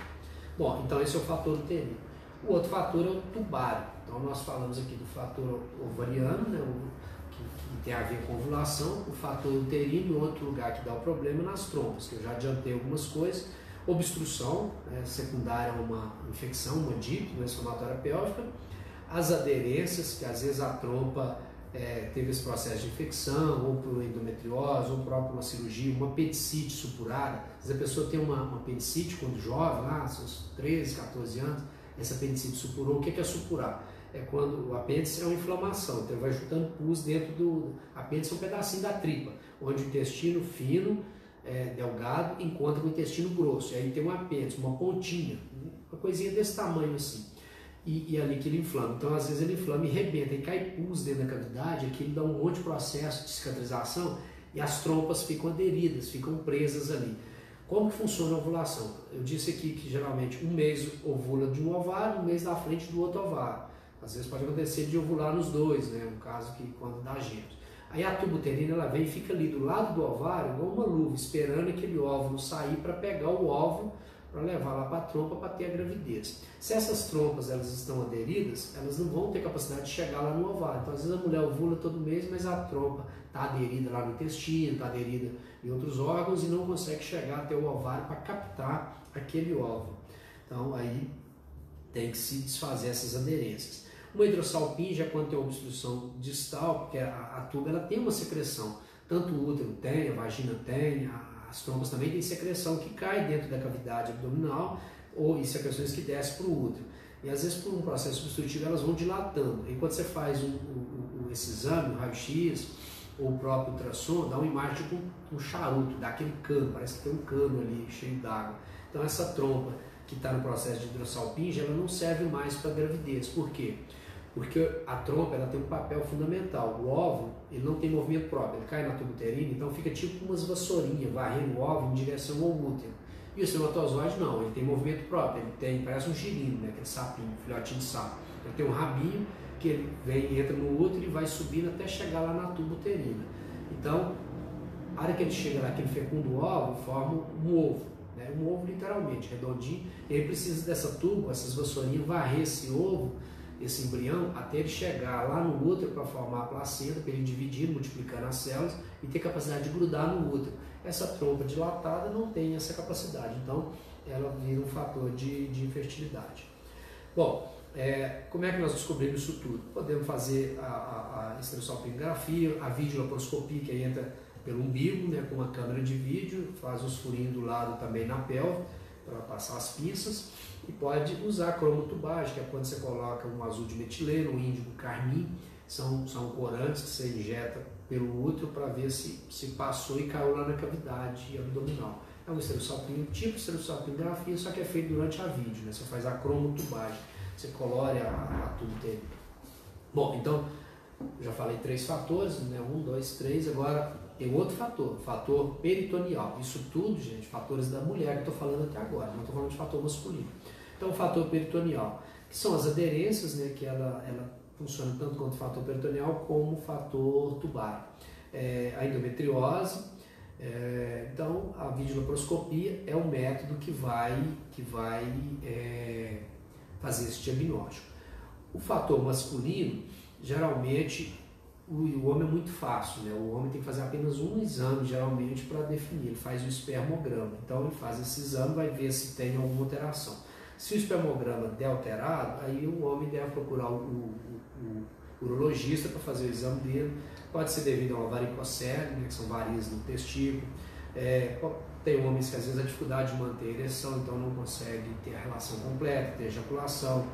Speaker 1: Bom, então esse é o fator uterino. O outro fator é o tubário. Então nós falamos aqui do fator ovariano, né, que, que, tem a ver com ovulação, o fator uterino, outro lugar que dá o problema é nas trompas, que eu já adiantei algumas coisas. Obstrução né, secundária a uma infecção, uma DIP, uma inflamatória pélvica. As aderências, que às vezes a trompa é, teve esse processo de infecção, ou por endometriose, ou próprio uma cirurgia, uma apendicite supurada. Às vezes a pessoa tem uma, uma apendicite quando jovem, lá, seus 13, 14 anos, essa apendicite supurou. O que é supurar? É quando o apêndice é uma inflamação, então vai juntando pus dentro do. Apêndice é um pedacinho da tripa, onde o intestino fino, é, delgado, encontra com o intestino grosso. E aí tem um apêndice, uma pontinha, uma coisinha desse tamanho assim e, e ali que ele inflama. Então, às vezes, ele inflama e rebenta, e cai pus dentro da cavidade, aqui ele dá um monte de processo de cicatrização e as trompas ficam aderidas, ficam presas ali. Como que funciona a ovulação? Eu disse aqui que geralmente um mês ovula de um ovário, um mês da frente do outro ovário. Às vezes pode acontecer de ovular nos dois, né? No caso que quando dá gêmeos. Aí a tubuterina ela vem e fica ali do lado do ovário, igual uma luva, esperando aquele óvulo sair para pegar o óvulo para levar lá para a trompa para ter a gravidez. Se essas trompas elas estão aderidas, elas não vão ter capacidade de chegar lá no ovário. Então, às vezes a mulher ovula todo mês, mas a trompa está aderida lá no intestino, está aderida em outros órgãos e não consegue chegar até o ovário para captar aquele óvulo. Então, aí tem que se desfazer essas aderências. Uma hidrossalpinge é quando tem obstrução distal, porque a, a tuba ela tem uma secreção, tanto o útero tem, a vagina tem, a, as trompas também têm secreção que cai dentro da cavidade abdominal ou e secreções que descem para o útero. E às vezes por um processo substitutivo elas vão dilatando. E quando você faz um, um, um, esse exame, o raio-x ou o próprio ultrassom, dá uma imagem com um charuto, dá aquele cano, parece que tem um cano ali cheio d'água. Então essa trompa que está no processo de hidrossalpinge, ela não serve mais para gravidez. Por quê? Porque a trompa ela tem um papel fundamental. O óvulo ele não tem movimento próprio, ele cai na tuba uterina, então fica tipo umas vassourinhas varrendo o óvulo em direção ao útero. E o espermatozoide não, ele tem movimento próprio, ele tem, parece um girino, né, aquele sapinho, filhotinho de sapo. Ele tem um rabinho que ele vem, entra no útero e vai subindo até chegar lá na tuba uterina. Então, a hora que ele chega lá, que ele fecunda o óvulo, forma um ovo. Né, um ovo literalmente, redondinho, e ele precisa dessa tuba, essas vassourinhas, varrer esse ovo esse embrião até ele chegar lá no útero para formar a placenta, para ele dividir, multiplicando as células e ter capacidade de grudar no útero. Essa trompa dilatada não tem essa capacidade, então ela vira um fator de, de infertilidade. Bom, é, como é que nós descobrimos isso tudo? Podemos fazer a, a, a esterossalpingografia, a videolaparoscopia, que aí entra pelo umbigo, né, com uma câmera de vídeo, faz os furinhos do lado também na pelve, para passar as pinças e pode usar cromotubagem, que é quando você coloca um azul de metileno, um índigo carmim, são, são corantes que você injeta pelo útero para ver se, se passou e caiu lá na cavidade abdominal. É um esterossalpinho, tipo esterossalpingografia, só que é feito durante a vídeo, né? Você faz a cromotubagem, você colore a, a dele. Bom, então, já falei três fatores, né? Um, dois, três, agora tem outro fator, fator peritoneal. Isso tudo, gente, fatores da mulher que estou falando até agora, não estou falando de fator masculino. Então, o fator peritoneal, que são as aderências, né, que ela, ela funciona tanto quanto o fator peritoneal como o fator tubar. É, a endometriose, é, então a videolaparoscopia é o método que vai, que vai é, fazer esse diagnóstico. O fator masculino, geralmente o, homem é muito fácil, né? o homem tem que fazer apenas um exame geralmente para definir, ele faz o espermograma, então ele faz esse exame vai ver se tem alguma alteração. Se o espermograma der alterado, aí o homem deve procurar o, o, o, o urologista para fazer o exame dele, pode ser devido a uma varicocele, né, que são varizes no testículo, é, tem homens que às vezes a dificuldade de manter a ereção, então não consegue ter a relação completa, ter ejaculação,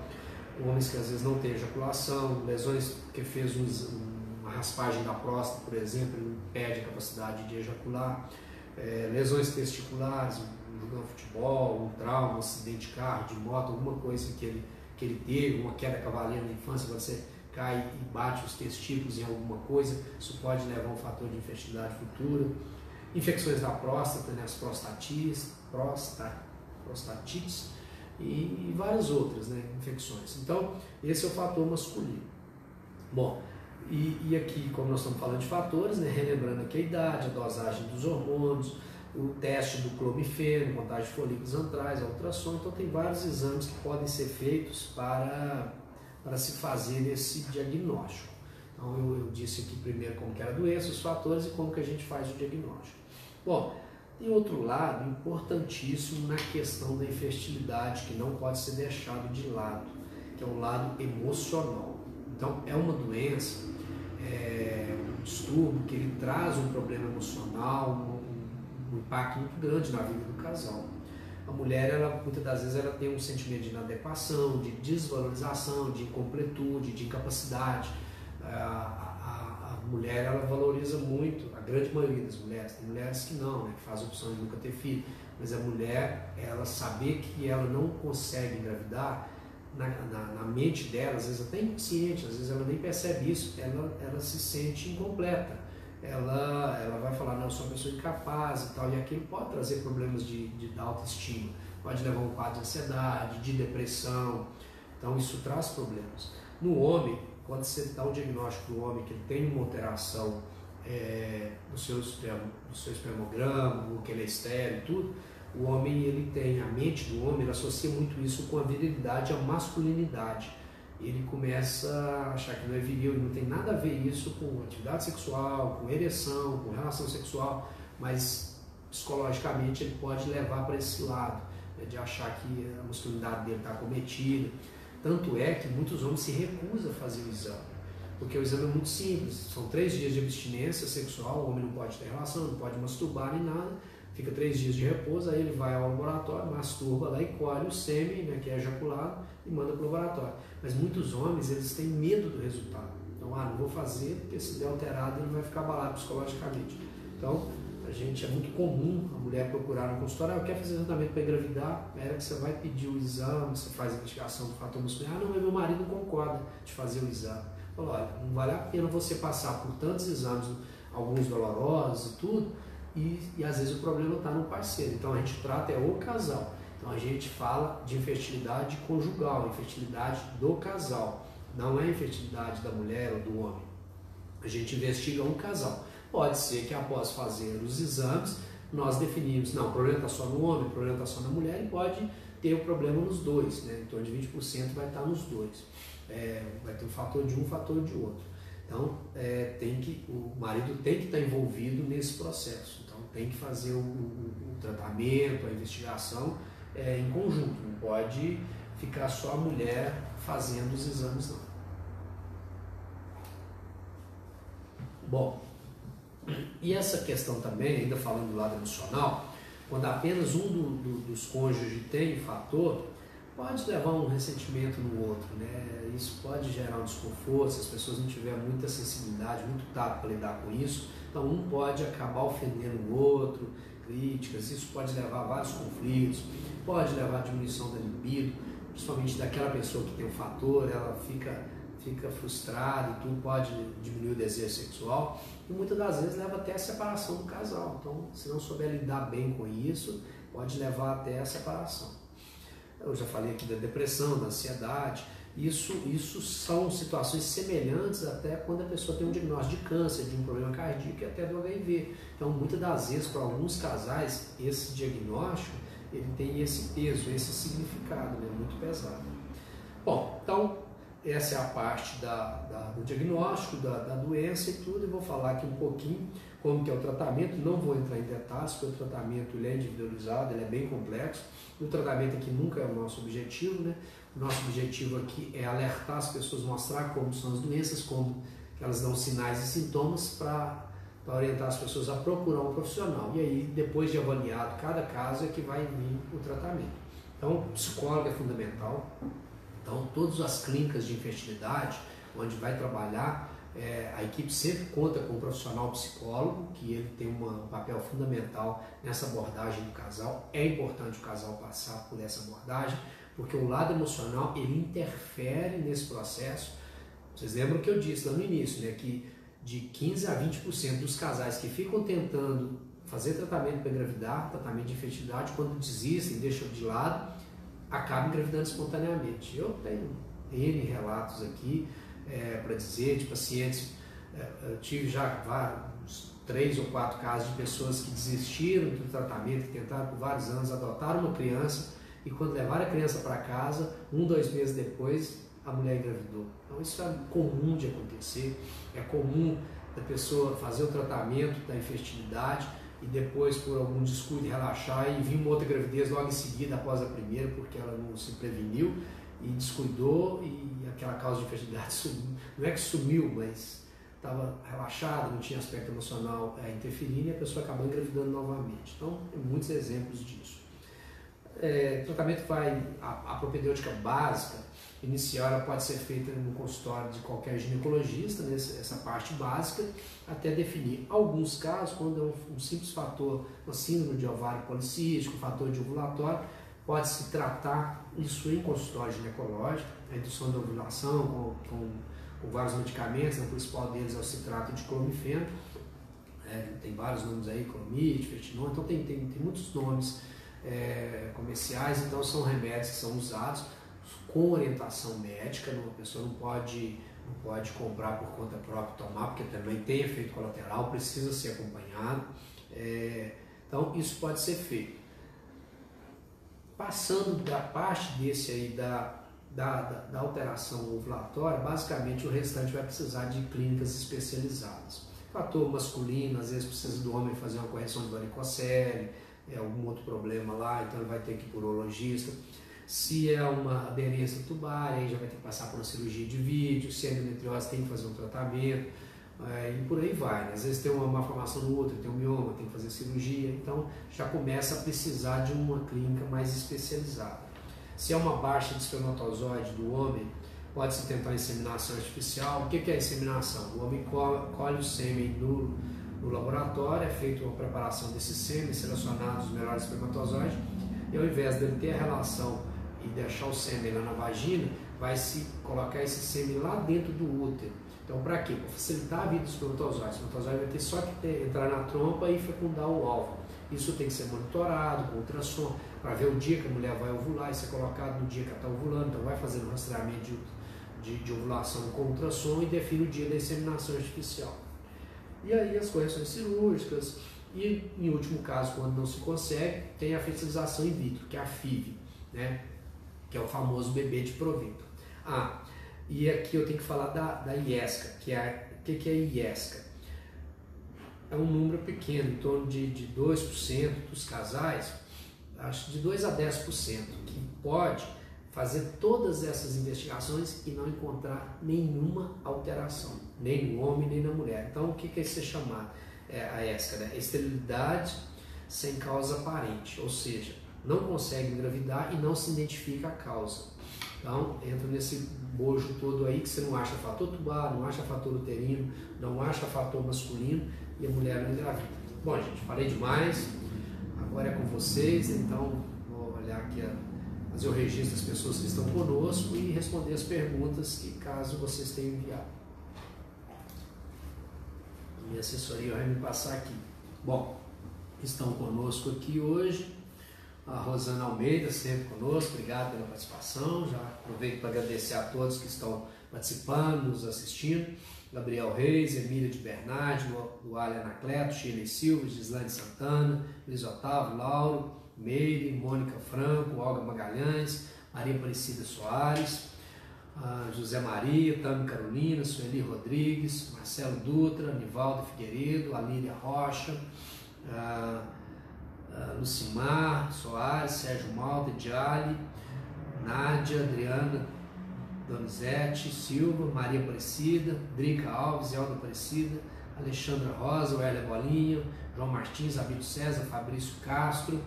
Speaker 1: homens que às vezes não têm ejaculação, lesões que fez um, uma raspagem da próstata, por exemplo, ele perde a capacidade de ejacular, é, lesões testiculares, jogando futebol, um trauma, um acidente de carro, de moto, alguma coisa que ele, que ele teve, uma queda cavaleira na infância, você cai e bate os testículos em alguma coisa, isso pode levar a um fator de infertilidade futura. Infecções da próstata, né, as prostatites, prostat, prostatites e, e várias outras né, infecções. Então, esse é o fator masculino. Bom, e, e, aqui, como nós estamos falando de fatores, né, relembrando aqui a idade, a dosagem dos hormônios, o teste do clomifeno, contagem de folículos antrais, a ultrassom, então tem vários exames que podem ser feitos para, para se fazer esse diagnóstico. Então eu, eu disse aqui primeiro como que era a doença, os fatores e como que a gente faz o diagnóstico. Bom, tem outro lado importantíssimo na questão da infertilidade que não pode ser deixado de lado, que é o lado emocional. Então é uma doença, é, um distúrbio que ele traz um problema emocional, um, um impacto muito grande na vida do casal. A mulher, ela, muitas das vezes, ela tem um sentimento de inadequação, de desvalorização, de incompletude, de incapacidade. A, a, a, mulher ela valoriza muito, a grande maioria das mulheres, tem mulheres que não, né, que fazem opção de nunca ter filho, mas a mulher, ela saber que ela não consegue engravidar, na, na, na, mente dela, às vezes até inconsciente, às vezes ela nem percebe isso, ela, ela se sente incompleta. Ela, ela vai falar, não, sou uma pessoa incapaz e tal, e aquilo pode trazer problemas de, de, autoestima, pode levar um quadro de ansiedade, de depressão, então isso traz problemas. No homem, quando você dá o diagnóstico do homem que ele tem uma alteração é, no, seu espermo, no seu espermograma, que ele é estéreo e tudo, o homem ele tem, a mente do homem ele associa muito isso com a virilidade, a masculinidade. Ele começa a achar que não é viril, não tem nada a ver isso com atividade sexual, com ereção, com relação sexual, mas psicologicamente ele pode levar para esse lado, né, de achar que a masculinidade dele está cometida. Tanto é que muitos homens se recusam a fazer o exame, porque o exame é muito simples. São três dias de abstinência sexual, o homem não pode ter relação, não pode masturbar nem nada, fica três dias de repouso, aí ele vai ao laboratório, masturba lá e colhe o sêmen, né, que é ejaculado, e manda para o laboratório. Mas muitos homens, eles têm medo do resultado. Então, ah, não vou fazer, porque se der alterado ele vai ficar abalado psicologicamente. Então, a gente é muito comum a mulher procurar no consultório, ah, eu quero fazer tratamento para engravidar, era que você vai pedir o exame, você faz a investigação do fator muscular, ah, não, mas meu marido não concorda de fazer o exame. Falou, olha, não vale a pena você passar por tantos exames, alguns dolorosos e tudo, e, e às vezes o problema está no parceiro. Então a gente trata é o casal. Então a gente fala de infertilidade conjugal, infertilidade do casal. Não é infertilidade da mulher ou do homem. A gente investiga um casal. Pode ser que após fazer os exames, nós definimos, não, o problema está só no homem, o problema está só na mulher, e pode ter o problema nos dois, né? torno de 20% vai estar nos dois. É, vai ter um fator de um, fator de outro. Então, é, tem que, o marido tem que estar envolvido nesse processo. Tem que fazer o, o, o tratamento, a investigação é, em conjunto. Não pode ficar só a mulher fazendo os exames, não. Bom, e essa questão também, ainda falando do lado emocional, quando apenas um do, do, dos cônjuges tem fator, pode levar um ressentimento no outro, né? Isso pode gerar um desconforto se as pessoas não tiverem muita sensibilidade, muito tato para lidar com isso. Então, um pode acabar ofendendo o outro, críticas, isso pode levar a vários conflitos, pode levar a diminuição da libido, principalmente daquela pessoa que tem o fator, ela fica, fica frustrada e tudo pode diminuir o desejo sexual e muitas das vezes leva até a separação do casal. Então, se não souber lidar bem com isso, pode levar até a separação. Eu já falei aqui da depressão, da ansiedade. Isso, isso são situações semelhantes até quando a pessoa tem um diagnóstico de câncer, de um problema cardíaco e até do HIV. Então, muitas das vezes, para alguns casais, esse diagnóstico ele tem esse peso, esse significado, né? muito pesado. Bom, então essa é a parte da, da, do diagnóstico da, da, doença e tudo, e vou falar aqui um pouquinho como que é o tratamento, não vou entrar em detalhes, porque o tratamento ele é individualizado, ele é bem complexo, o tratamento aqui nunca é o nosso objetivo, né? o nosso objetivo aqui é alertar as pessoas, mostrar como são as doenças, como elas dão sinais e sintomas para orientar as pessoas a procurar um profissional, e aí depois de avaliado cada caso é que vai vir o tratamento. Então, psicólogo é fundamental, então, todas as clínicas de infertilidade, onde vai trabalhar, é, a equipe sempre conta com um profissional psicólogo, que ele tem uma, um papel fundamental nessa abordagem do casal. É importante o casal passar por essa abordagem, porque o lado emocional ele interfere nesse processo. Vocês lembram que eu disse lá no início, né, que de 15 a 20% dos casais que ficam tentando fazer tratamento para engravidar, tratamento de infertilidade, quando desistem, deixam de lado, acaba engravidando espontaneamente. Eu tenho N relatos aqui é, para dizer de pacientes, é, eu tive já vários, três ou quatro casos de pessoas que desistiram do tratamento, que tentaram por vários anos, adotaram uma criança e quando levaram a criança para casa, um, dois meses depois, a mulher engravidou. Então isso é comum de acontecer, é comum da pessoa fazer o tratamento da infertilidade e depois por algum descuido relaxar e vir uma outra gravidez logo em seguida após a primeira porque ela não se preveniu e descuidou e aquela causa de infertilidade sumiu. Não é que sumiu, mas estava relaxado, não tinha aspecto emocional é, interferindo e a pessoa acabou engravidando novamente. Então, tem muitos exemplos disso. É, tratamento vai, a, a propedêutica básica inicial ela pode ser feita no consultório de qualquer ginecologista, nessa essa parte básica, até definir alguns casos, quando é um, um simples fator, uma síndrome de ovário policístico, um fator de ovulatório, pode-se tratar isso em consultório ginecológico, a indução da ovulação com, com, com vários medicamentos, o principal deles é o citrato de clomifeno, é, tem vários nomes aí, clomid, fetinol, então tem, tem, tem muitos nomes é, comerciais, então são remédios que são usados com orientação médica, uma pessoa não pode, não pode comprar por conta própria tomar, porque também tem efeito colateral, precisa ser acompanhado. É, então isso pode ser feito. Passando da parte desse aí da, da, da, da alteração ovulatória, basicamente o restante vai precisar de clínicas especializadas. Fator masculino, às vezes precisa do homem fazer uma correção de varicocele, é algum outro problema lá, então ele vai ter que ir por urologista. Se é uma aderência tubar, aí já vai ter que passar por uma cirurgia de vídeo. Se é endometriose, tem que fazer um tratamento. É, e por aí vai. Né? Às vezes tem uma malformação no útero, tem um mioma, tem que fazer cirurgia. Então já começa a precisar de uma clínica mais especializada. Se é uma baixa de espermatozoide do homem, pode-se tentar inseminação artificial. O que é inseminação? O homem colhe o sêmen no, no laboratório, é feita uma preparação desses sêmen, selecionados os melhores espermatozoides, e ao invés dele ter a relação e deixar o sêmen lá na vagina, vai se colocar esse sêmen lá dentro do útero. Então, para quê? Para facilitar a vida do espermatozoide. O espermatozoide vai ter só que ter, entrar na trompa e fecundar o óvulo. Isso tem que ser monitorado com ultrassom, para ver o dia que a mulher vai ovular, isso é colocado no dia que ela está ovulando, então vai fazer um rastreamento de, de, de ovulação com ultrassom e define o dia da inseminação artificial. E aí as correções cirúrgicas, e em último caso, quando não se consegue, tem a fertilização in vitro, que é a FIV, né? que é o famoso bebê de provento. Ah, e aqui eu tenho que falar da, da IESCA, que é o que, que é IESCA? É um número pequeno, em torno de, de 2% dos casais, acho de 2 a 10%, que pode fazer todas essas investigações e não encontrar nenhuma alteração, nem no homem nem na mulher. Então, o que, que é isso chamado? É a ESCA, né? Esterilidade sem causa aparente, ou seja, não consegue engravidar e não se identifica a causa. Então, entra nesse bojo todo aí que você não acha fator tubar, não acha fator uterino, não acha fator masculino e a mulher engravida. Bom, gente, falei demais, agora é com vocês, então vou olhar aqui, fazer o registro das pessoas que estão conosco e responder as perguntas que caso vocês tenham enviado. Minha assessoria vai me passar aqui. Bom, estão conosco aqui hoje a Rosana Almeida, sempre conosco, obrigado pela participação. Já aproveito para agradecer a todos que estão participando, nos assistindo. Gabriel Reis, Emília de Bernardi, Luália Anacleto, Shirley Silva, Gislane Santana, Luiz Otávio, Lauro, Meire, Mônica Franco, Olga Magalhães, Maria Aparecida Soares, ah, José Maria, Tami Carolina, Sueli Rodrigues, Marcelo Dutra, Nivaldo Figueiredo, Alília Rocha, ah, ah, Lucimar Soares, Sérgio Malta, Diali, Nádia, Adriana Donizete, Silva, Maria Aparecida, Drica Alves, Elda Aparecida, Alexandra Rosa, Wélia Bolinha, João Martins, Abílio César, Fabrício Castro,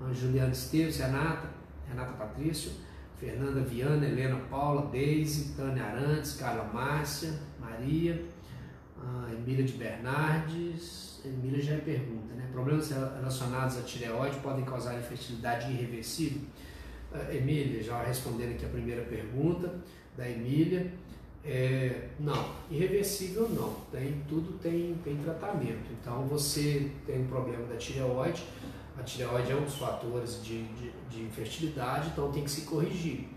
Speaker 1: ah, Juliana Esteves, Renata, Renata Patrício, Fernanda Viana, Helena Paula, Deise, Tânia Arantes, Carla Márcia, Maria, uh, Emília de Bernardes, Emília já é pergunta, né? Problemas relacionados à tireoide podem causar infertilidade irreversível? Uh, Emília, já respondendo aqui a primeira pergunta da Emília, é, não, irreversível não, tem, tudo tem, tem tratamento. Então você tem um problema da tireoide, a tireoide é um dos fatores de, de, de infertilidade, então tem que se corrigir.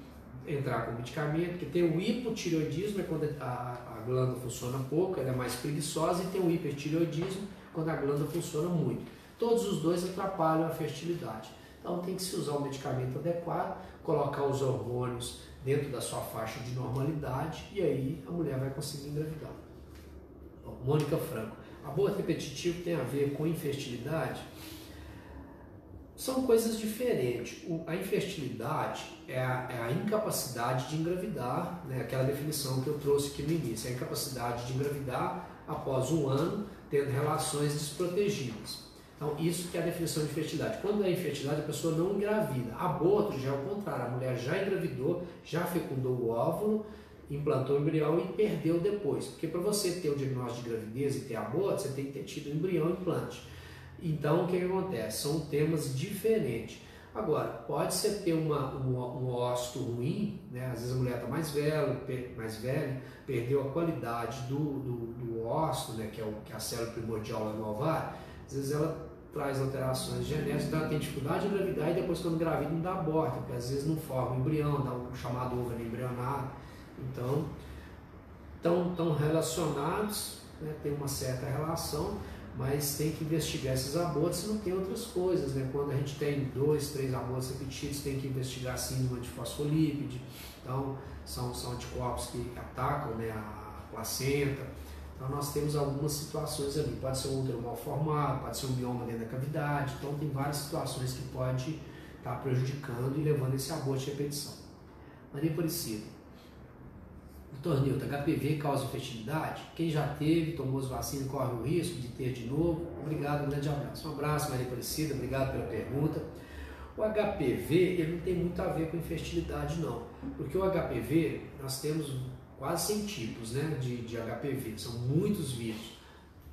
Speaker 1: Entrar com medicamento, porque tem o hipotireoidismo, é quando a, a glândula funciona pouco, ela é mais preguiçosa, e tem o hipertireoidismo, quando a glândula funciona muito. Todos os dois atrapalham a fertilidade. Então tem que se usar o medicamento adequado, colocar os hormônios dentro da sua faixa de normalidade e aí a mulher vai conseguir engravidar. Bom, Mônica Franco, aborto repetitivo tem a ver com infertilidade? São coisas diferentes. O, a infertilidade é a, é a, incapacidade de engravidar, né? aquela definição que eu trouxe aqui no início, é a incapacidade de engravidar após um ano tendo relações desprotegidas. Então, isso que é a definição de infertilidade. Quando é infertilidade, a pessoa não engravida. Aborto já é o contrário, a mulher já engravidou, já fecundou o óvulo, implantou o embrião e perdeu depois. Porque para você ter o diagnóstico de gravidez e ter aborto, você tem que ter tido embrião e implante. Então, o que, que acontece? São temas diferentes. Agora, pode ser ter uma, um, um óssito ruim, né? às vezes a mulher está mais velha, mais velha, perdeu a qualidade do, do, do óssito, né? que, é o, que é a célula primordial no ovário, às vezes ela traz alterações genéticas, então ela tem dificuldade de engravidar e depois quando engravida não dá aborto, porque às vezes não forma embrião, dá o chamado ovo embrionado. Então, estão relacionados, né? tem uma certa relação, mas tem que investigar esses abortos se não tem outras coisas, né? Quando a gente tem dois, três abortos repetidos, tem que investigar síndrome de fosfolípide, então são, são anticorpos que atacam né, a placenta. Então nós temos algumas situações ali, pode ser um útero mal formado, pode ser um mioma dentro da cavidade, então tem várias situações que pode estar tá prejudicando e levando esse aborto de repetição. Maria Aparecida, Doutor Nilton, HPV causa infertilidade? Quem já teve, tomou as vacinas, corre o risco de ter de novo? Obrigado, um grande abraço. Um abraço, Maria Aparecida, obrigado pela pergunta. O HPV ele não tem muito a ver com infertilidade, não. Porque o HPV, nós temos quase 100 tipos né, de, de HPV, são muitos vírus.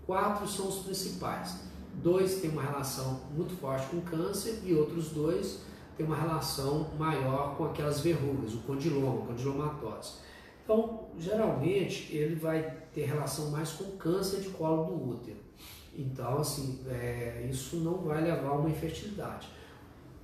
Speaker 1: Quatro são os principais. Dois têm uma relação muito forte com câncer e outros dois têm uma relação maior com aquelas verrugas, o condiloma, condilomatose. Então, geralmente, ele vai ter relação mais com câncer de colo do útero. Então, assim, é, isso não vai levar a uma infertilidade.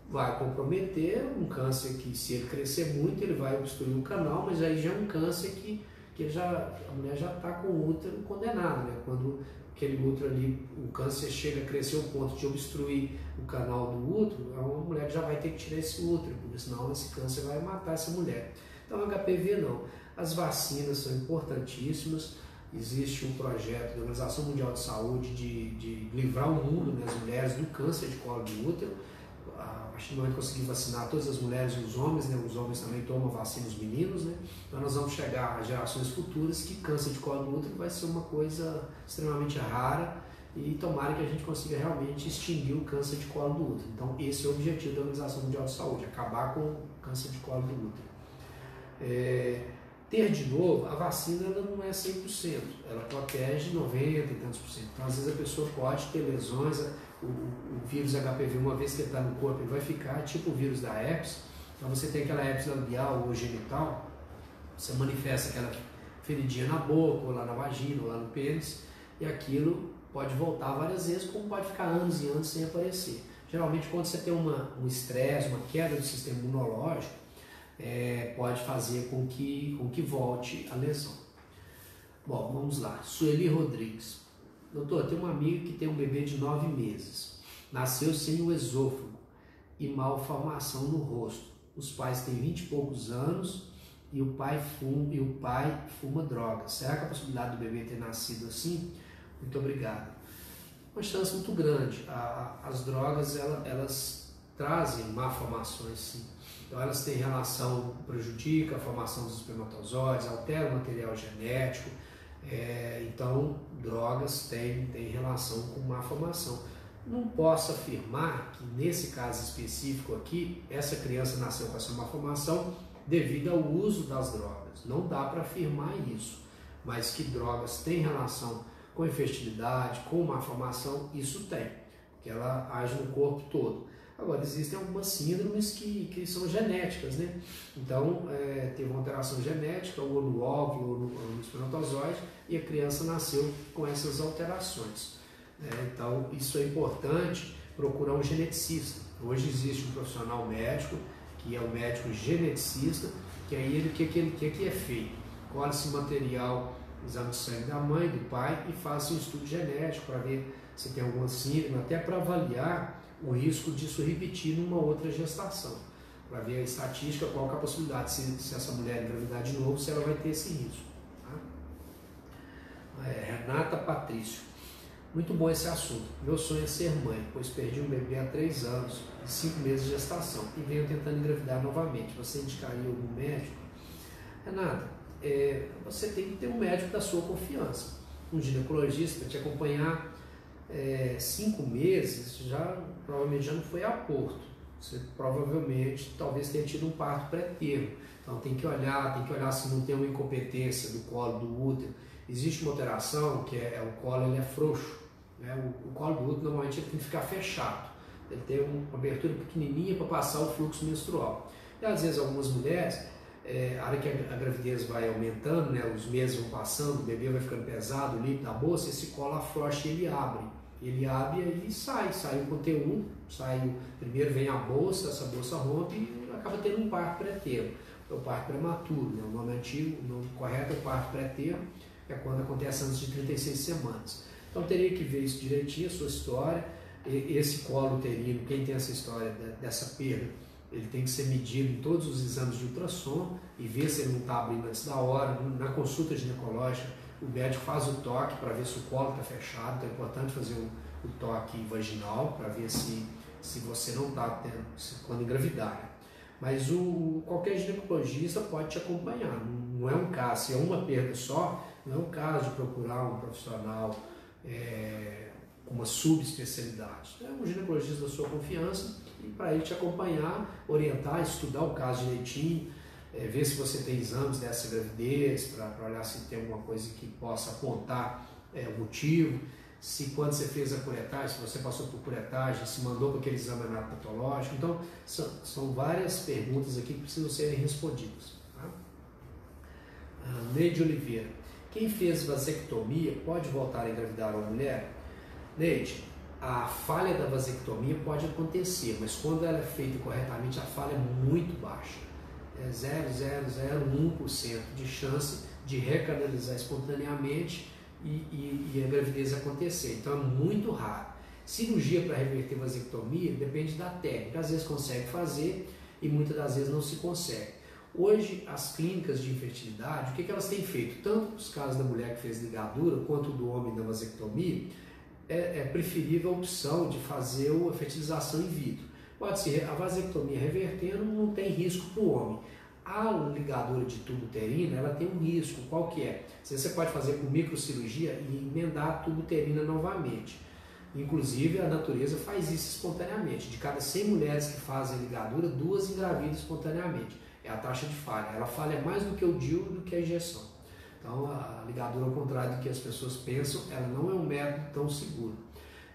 Speaker 1: Vai comprometer um câncer que, se ele crescer muito, ele vai obstruir o canal, mas aí já é um câncer que, que já, a mulher já está com o útero condenado, né? Quando aquele útero ali, o câncer chega a crescer ao ponto de obstruir o canal do útero, a mulher já vai ter que tirar esse útero, porque senão esse câncer vai matar essa mulher. Então, HPV não. As vacinas são importantíssimas. Existe um projeto da Organização Mundial de Saúde de, de livrar o mundo, né, as mulheres, do câncer de colo de útero. A partir momento que conseguir vacinar todas as mulheres e os homens, né, os homens também tomam vacina, os meninos, né, então nós vamos chegar a gerações futuras que câncer de colo do útero vai ser uma coisa extremamente rara e tomara que a gente consiga realmente extinguir o câncer de colo do útero. Então, esse é o objetivo da Organização Mundial de Saúde, acabar com o câncer de colo do útero. É, ter de novo, a vacina ela não é 100%, ela protege 90 e tantos por cento. Então, às vezes a pessoa pode ter lesões, o, o vírus HPV, uma vez que está no corpo, ele vai ficar tipo o vírus da herpes. Então, você tem aquela herpes labial ou genital, você manifesta aquela feridinha na boca, ou lá na vagina, ou lá no pênis, e aquilo pode voltar várias vezes, como pode ficar anos e anos sem aparecer. Geralmente, quando você tem uma, um estresse, uma queda do sistema imunológico, é, pode fazer com que, com que volte a lesão. Bom, vamos lá. Sueli Rodrigues. Doutor, tem uma amiga que tem um bebê de nove meses. Nasceu sem o esôfago e malformação no rosto. Os pais têm vinte e poucos anos e o pai fuma, e o pai fuma drogas. Será que a possibilidade do bebê ter nascido assim? Muito obrigado. Uma chance muito grande. A, as drogas elas, elas trazem malformações, sim. Então elas têm relação, prejudica a formação dos espermatozoides, altera o material genético. É, então, drogas têm, relação com má formação. Não posso afirmar que nesse caso específico aqui, essa criança nasceu com essa má formação devido ao uso das drogas. Não dá para afirmar isso, mas que drogas têm relação com infertilidade, com má formação, isso tem, porque ela age no corpo todo. Agora, existem algumas síndromes que, que são genéticas, né? Então, é, teve uma alteração genética, ou no óvulo, ou no, no espermatozoide, e a criança nasceu com essas alterações. Né? Então, isso é importante procurar um geneticista. Hoje existe um profissional médico, que é o médico geneticista, que aí ele, o que, que, ele, que, que é feito? Colhe esse material exame de sangue da mãe, do pai e faça um estudo genético para ver se tem alguma síndrome, até para avaliar o risco disso repetir numa outra gestação. Para ver a estatística, qual é a possibilidade, se, se essa mulher engravidar de novo, se ela vai ter esse risco. Tá? É, Renata Patrício. Muito bom esse assunto. Meu sonho é ser mãe, pois perdi um bebê há três anos e cinco meses de gestação e venho tentando engravidar novamente. Você indicaria algum médico? Renata, é, você tem que ter um médico da sua confiança, um ginecologista para te acompanhar é, cinco meses, já provavelmente já não foi a porto. Você provavelmente talvez tenha tido um parto pré-termo. Então tem que olhar, tem que olhar se não tem uma incompetência do colo do útero. Existe uma alteração que é, é o colo ele é frouxo. Né? O, o, colo do útero normalmente tem que ficar fechado. Ele tem uma abertura pequenininha para passar o fluxo menstrual. E às vezes algumas mulheres é, a hora que a, a, gravidez vai aumentando, né, os meses vão passando, o bebê vai ficando pesado, o líquido da bolsa, esse colo afrouxa e ele abre. Ele abre e sai, sai o conteúdo, sai o, primeiro vem a bolsa, essa bolsa rompe e acaba tendo um parto pré-termo. É o parto prematuro, né? o nome antigo, o nome correto é o parto pré-termo, é quando acontece antes de 36 semanas. Então teria que ver isso direitinho, a sua história, esse colo uterino, quem tem essa história dessa perda, ele tem que ser medido em todos os exames de ultrassom e ver se ele não está abrindo antes da hora. Na consulta ginecológica, o médico faz o toque para ver se o colo está fechado, então é importante fazer o, o toque vaginal para ver se, se você não está tendo, se, quando engravidar. Né? Mas o, qualquer ginecologista pode te acompanhar, não é um caso, se é uma perda só, não é um caso de procurar um profissional é, com uma subespecialidade. É um ginecologista da sua confiança e para ele te acompanhar, orientar, estudar o caso direitinho, é, ver se você tem exames dessa gravidez, para olhar se tem alguma coisa que possa apontar é, o motivo, se quando você fez a curetagem, se você passou por curetagem, se mandou para aquele exame patológico. Então, são, são, várias perguntas aqui que precisam serem respondidas. Tá? Ah, Neide Oliveira. Quem fez vasectomia pode voltar a engravidar uma mulher? Neide, a falha da vasectomia pode acontecer, mas quando ela é feita corretamente, a falha é muito baixa. É 0,001% de chance de recanalizar espontaneamente e, e, e, a gravidez acontecer. Então é muito raro. Cirurgia para reverter vasectomia depende da técnica. Às vezes consegue fazer e muitas das vezes não se consegue. Hoje, as clínicas de infertilidade, o que, que elas têm feito? Tanto nos casos da mulher que fez ligadura, quanto do homem da vasectomia, é, é preferível a opção de fazer a fertilização in vitro. Pode ser a vasectomia revertendo, não tem risco para o homem. A ligadura de tubo uterino, ela tem um risco, qual que é? Você pode fazer com microcirurgia e emendar a tubo uterina novamente. Inclusive, a natureza faz isso espontaneamente. De cada 100 mulheres que fazem ligadura, duas engravidam espontaneamente. É a taxa de falha. Ela falha mais do que o DIU do que a injeção. Então, a ligadura, ao contrário do que as pessoas pensam, ela não é um método tão seguro.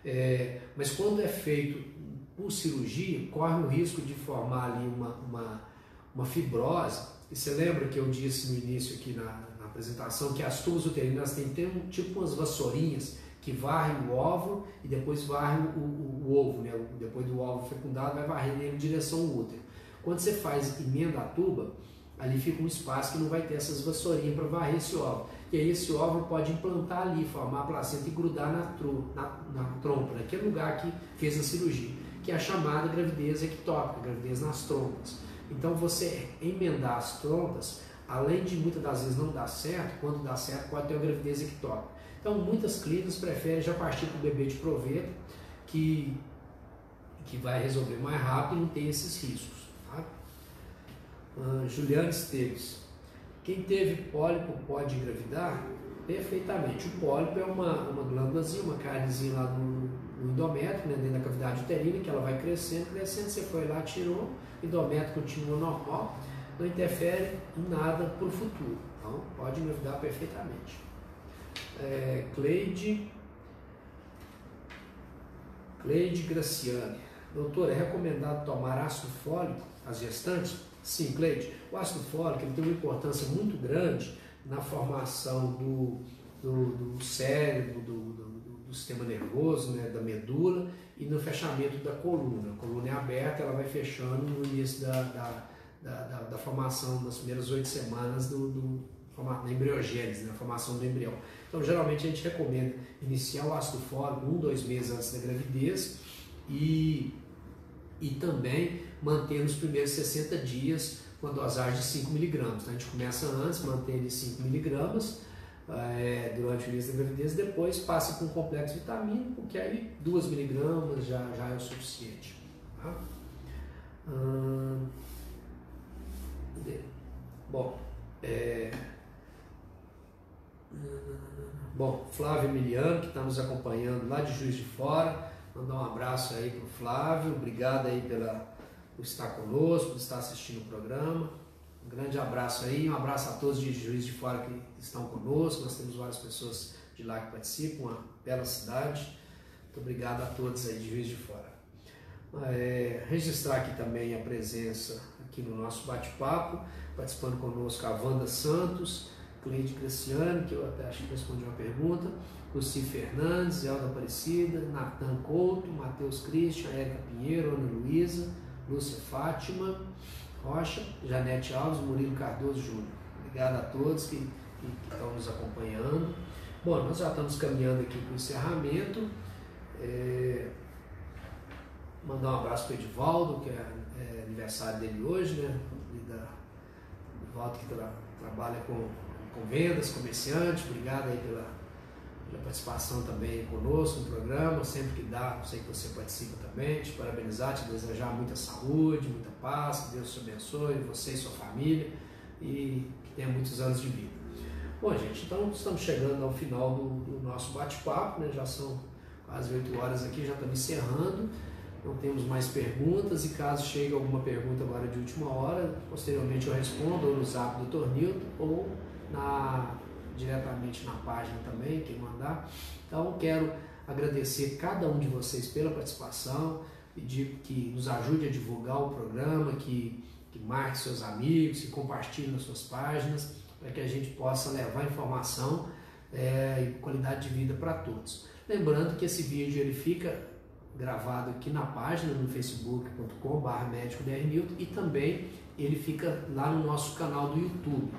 Speaker 1: É, mas quando é feito por cirurgia, corre o risco de formar ali uma, uma, uma fibrose. E você lembra que eu disse no início aqui na, na apresentação que as tubas uterinas têm, têm um, tipo umas vassourinhas que varrem o óvulo e depois varrem o, o, o ovo, né? depois do óvulo fecundado vai varrer em direção ao útero. Quando você faz emenda a tuba, ali fica um espaço que não vai ter essas vassourinhas para varrer esse óvulo. E aí esse óvulo pode implantar ali, formar a placenta e grudar na, tru, na, na trompa, naquele lugar que fez a cirurgia, que é a chamada gravidez ectópica, gravidez nas trompas. Então você emendar as trompas, além de muitas das vezes não dar certo, quando dá certo pode ter uma gravidez ectópica. Então muitas clínicas preferem já partir para o bebê de proveta, que, que vai resolver mais rápido e não tem esses riscos. Uh, Juliana Esteves. Quem teve pólipo pode engravidar? Perfeitamente. O pólipo é uma, uma glândulazinha, uma carnezinha lá no, no endométrio, né, dentro da cavidade uterina, que ela vai crescendo, crescendo, você foi lá, tirou, o endométrio continua normal, não interfere em nada para o futuro. Então, pode engravidar perfeitamente. É, Cleide, Cleide Graciane. Doutor, é recomendado tomar ácido fólico às gestantes? Sim, Cleide, o ácido fólico ele tem uma importância muito grande na formação do, do, do cérebro, do, do, sistema nervoso, né, da medula e no fechamento da coluna. A coluna é aberta, ela vai fechando no início da, da, da, da, da formação, nas primeiras oito semanas do, do, na embriogênese, na formação do embrião. Então, geralmente a gente recomenda iniciar o ácido fólico um, dois meses antes da gravidez e, e também manter nos primeiros 60 dias com a dosagem de 5 miligramas. Então, a gente começa antes, mantém de 5 miligramas é, durante o início da gravidez, depois passa com um complexo vitamínico, porque aí 2 miligramas já, já é o suficiente. Tá? Hum, bom, é, bom, Flávio Emiliano, que está nos acompanhando lá de Juiz de Fora, mandar um abraço aí para o Flávio, obrigado aí pela, por estar conosco, por estar assistindo o programa. Um grande abraço aí, um abraço a todos de Juiz de Fora que estão conosco, nós temos várias pessoas de lá que participam, uma bela cidade. Muito obrigado a todos aí de Juiz de Fora. É, registrar aqui também a presença aqui no nosso bate-papo, participando conosco a Wanda Santos, Cleide Graciano, que eu até acho que respondi uma pergunta, Luci Fernandes, Elda Aparecida, Natan Couto, Matheus Christian, Érica Pinheiro, Ana Luísa, Lúcia Fátima, Rocha, Janete Alves, Murilo Cardoso Júnior. Obrigado a todos que, que, que, estão nos acompanhando. Bom, nós já estamos caminhando aqui para o encerramento. É, mandar um abraço para o Edivaldo, que é, é, aniversário dele hoje, né? Da, Edivaldo que tra, trabalha com, com vendas, comerciante. Obrigado aí pela, pela participação também conosco no programa. Sempre que dá, sei que você participa também. Te parabenizar, te desejar muita saúde, muita paz, que Deus te abençoe, você e sua família, e que tenha muitos anos de vida. Bom, gente, então estamos chegando ao final do, do nosso bate-papo, né? já são quase oito horas aqui, já estamos encerrando. Não temos mais perguntas e caso chegue alguma pergunta agora de última hora, posteriormente eu respondo ou no zap do Tornildo ou na, diretamente na página também, quem mandar. Então quero agradecer cada um de vocês pela participação, pedir que nos ajude a divulgar o programa, que, que marque seus amigos, que compartilhe nas suas páginas, para que a gente possa levar informação é, e qualidade de vida para todos. Lembrando que esse vídeo ele fica gravado aqui na página no facebook.com.br médico e também ele fica lá no nosso canal do YouTube.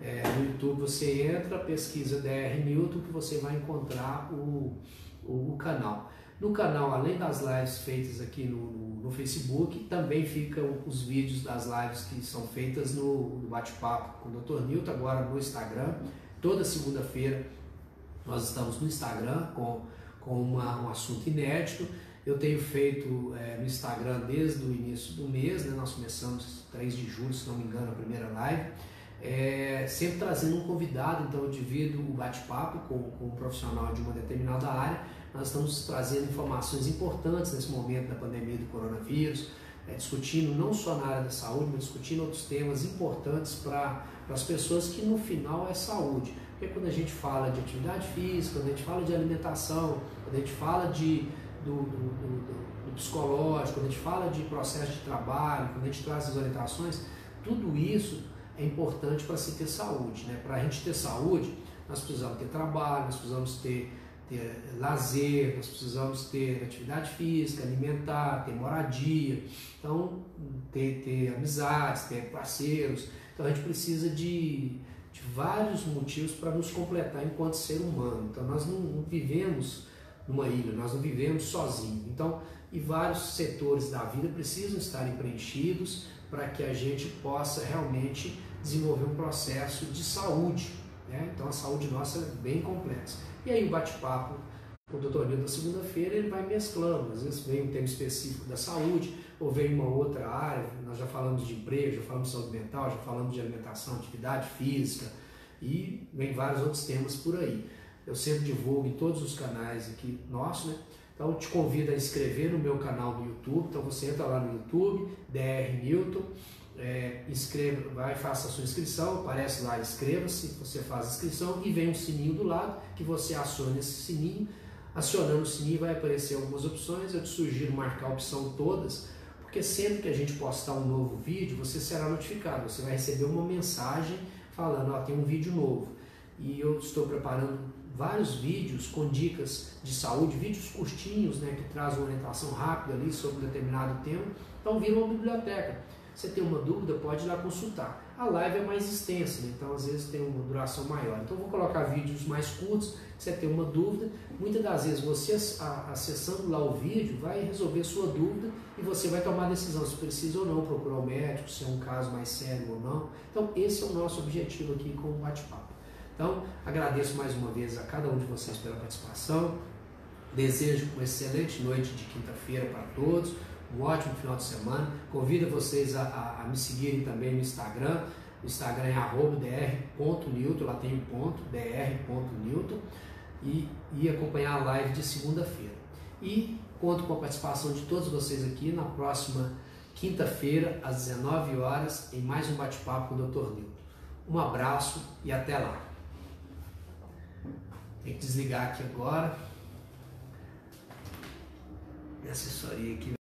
Speaker 1: É, no YouTube você entra, pesquisa DR Newton que você vai encontrar o, o, o canal. No canal, além das lives feitas aqui no, no, no, Facebook, também ficam os vídeos das lives que são feitas no, no bate-papo com o Dr. Newton, agora no Instagram. Toda segunda-feira nós estamos no Instagram com, com uma, um assunto inédito. Eu tenho feito é, no Instagram desde o início do mês, né? nós começamos 3 de julho, se não me engano, a primeira live é, sempre trazendo um convidado, então eu divido o bate-papo com, com um profissional de uma determinada área. Nós estamos trazendo informações importantes nesse momento da pandemia do coronavírus, é, discutindo não só na área da saúde, mas discutindo outros temas importantes para as pessoas que no final é saúde. Porque quando a gente fala de atividade física, quando a gente fala de alimentação, quando a gente fala de, do, do, do, do psicológico, quando a gente fala de processo de trabalho, quando a gente traz as orientações, tudo isso é importante para se ter saúde. Né? Para a gente ter saúde, nós precisamos ter trabalho, nós precisamos ter, ter lazer, nós precisamos ter atividade física, alimentar, ter moradia, então ter, ter amizades, ter parceiros. Então a gente precisa de, de vários motivos para nos completar enquanto ser humano. Então nós não, não vivemos numa ilha, nós não vivemos sozinhos. Então, e vários setores da vida precisam estar preenchidos para que a gente possa realmente desenvolver um processo de saúde. Né? Então a saúde nossa é bem complexa. E aí o bate-papo com o doutor Nildo na segunda-feira ele vai mesclando. Às vezes vem um tema específico da saúde, ou vem uma outra área. Nós já falamos de emprego, já falamos de saúde mental, já falamos de alimentação, atividade física e vem vários outros temas por aí. Eu sempre divulgo em todos os canais aqui nossos, né? Então te convido a inscrever no meu canal do YouTube. Então você entra lá no YouTube, DR Newton é, inscreva, vai faça a sua inscrição, aparece lá, inscreva-se, você faz a inscrição e vem um sininho do lado que você aciona esse sininho. Acionando o sininho vai aparecer algumas opções, eu te sugiro marcar a opção todas, porque sempre que a gente postar um novo vídeo, você será notificado, você vai receber uma mensagem falando, ó, tem um vídeo novo. E eu estou preparando vários vídeos com dicas de saúde, vídeos curtinhos, né, que trazem orientação rápida ali sobre um determinado tema. Então vira uma biblioteca. Você tem uma dúvida, pode ir lá consultar. a live é mais extensa, né? então às vezes tem uma duração maior. Então vou colocar vídeos mais curtos, se você tem uma dúvida, muitas das vezes você acessando lá o vídeo vai resolver sua dúvida e você vai tomar a decisão se precisa ou não procurar o médico, se é um caso mais sério ou não. Então esse é o nosso objetivo aqui com o bate-papo. Então agradeço mais uma vez a cada um de vocês pela participação. Desejo uma excelente noite de quinta-feira para todos um ótimo final de semana. Convido vocês a, a, a me seguirem também no Instagram. O Instagram é dr.newton, lá tem um ponto, dr.newton, e, e acompanhar a live de segunda-feira. E conto com a participação de todos vocês aqui na próxima quinta-feira, às 19 horas, em mais um bate-papo com o Dr. Newton. Um abraço e até lá. Tem que desligar aqui agora. Minha assessoria aqui.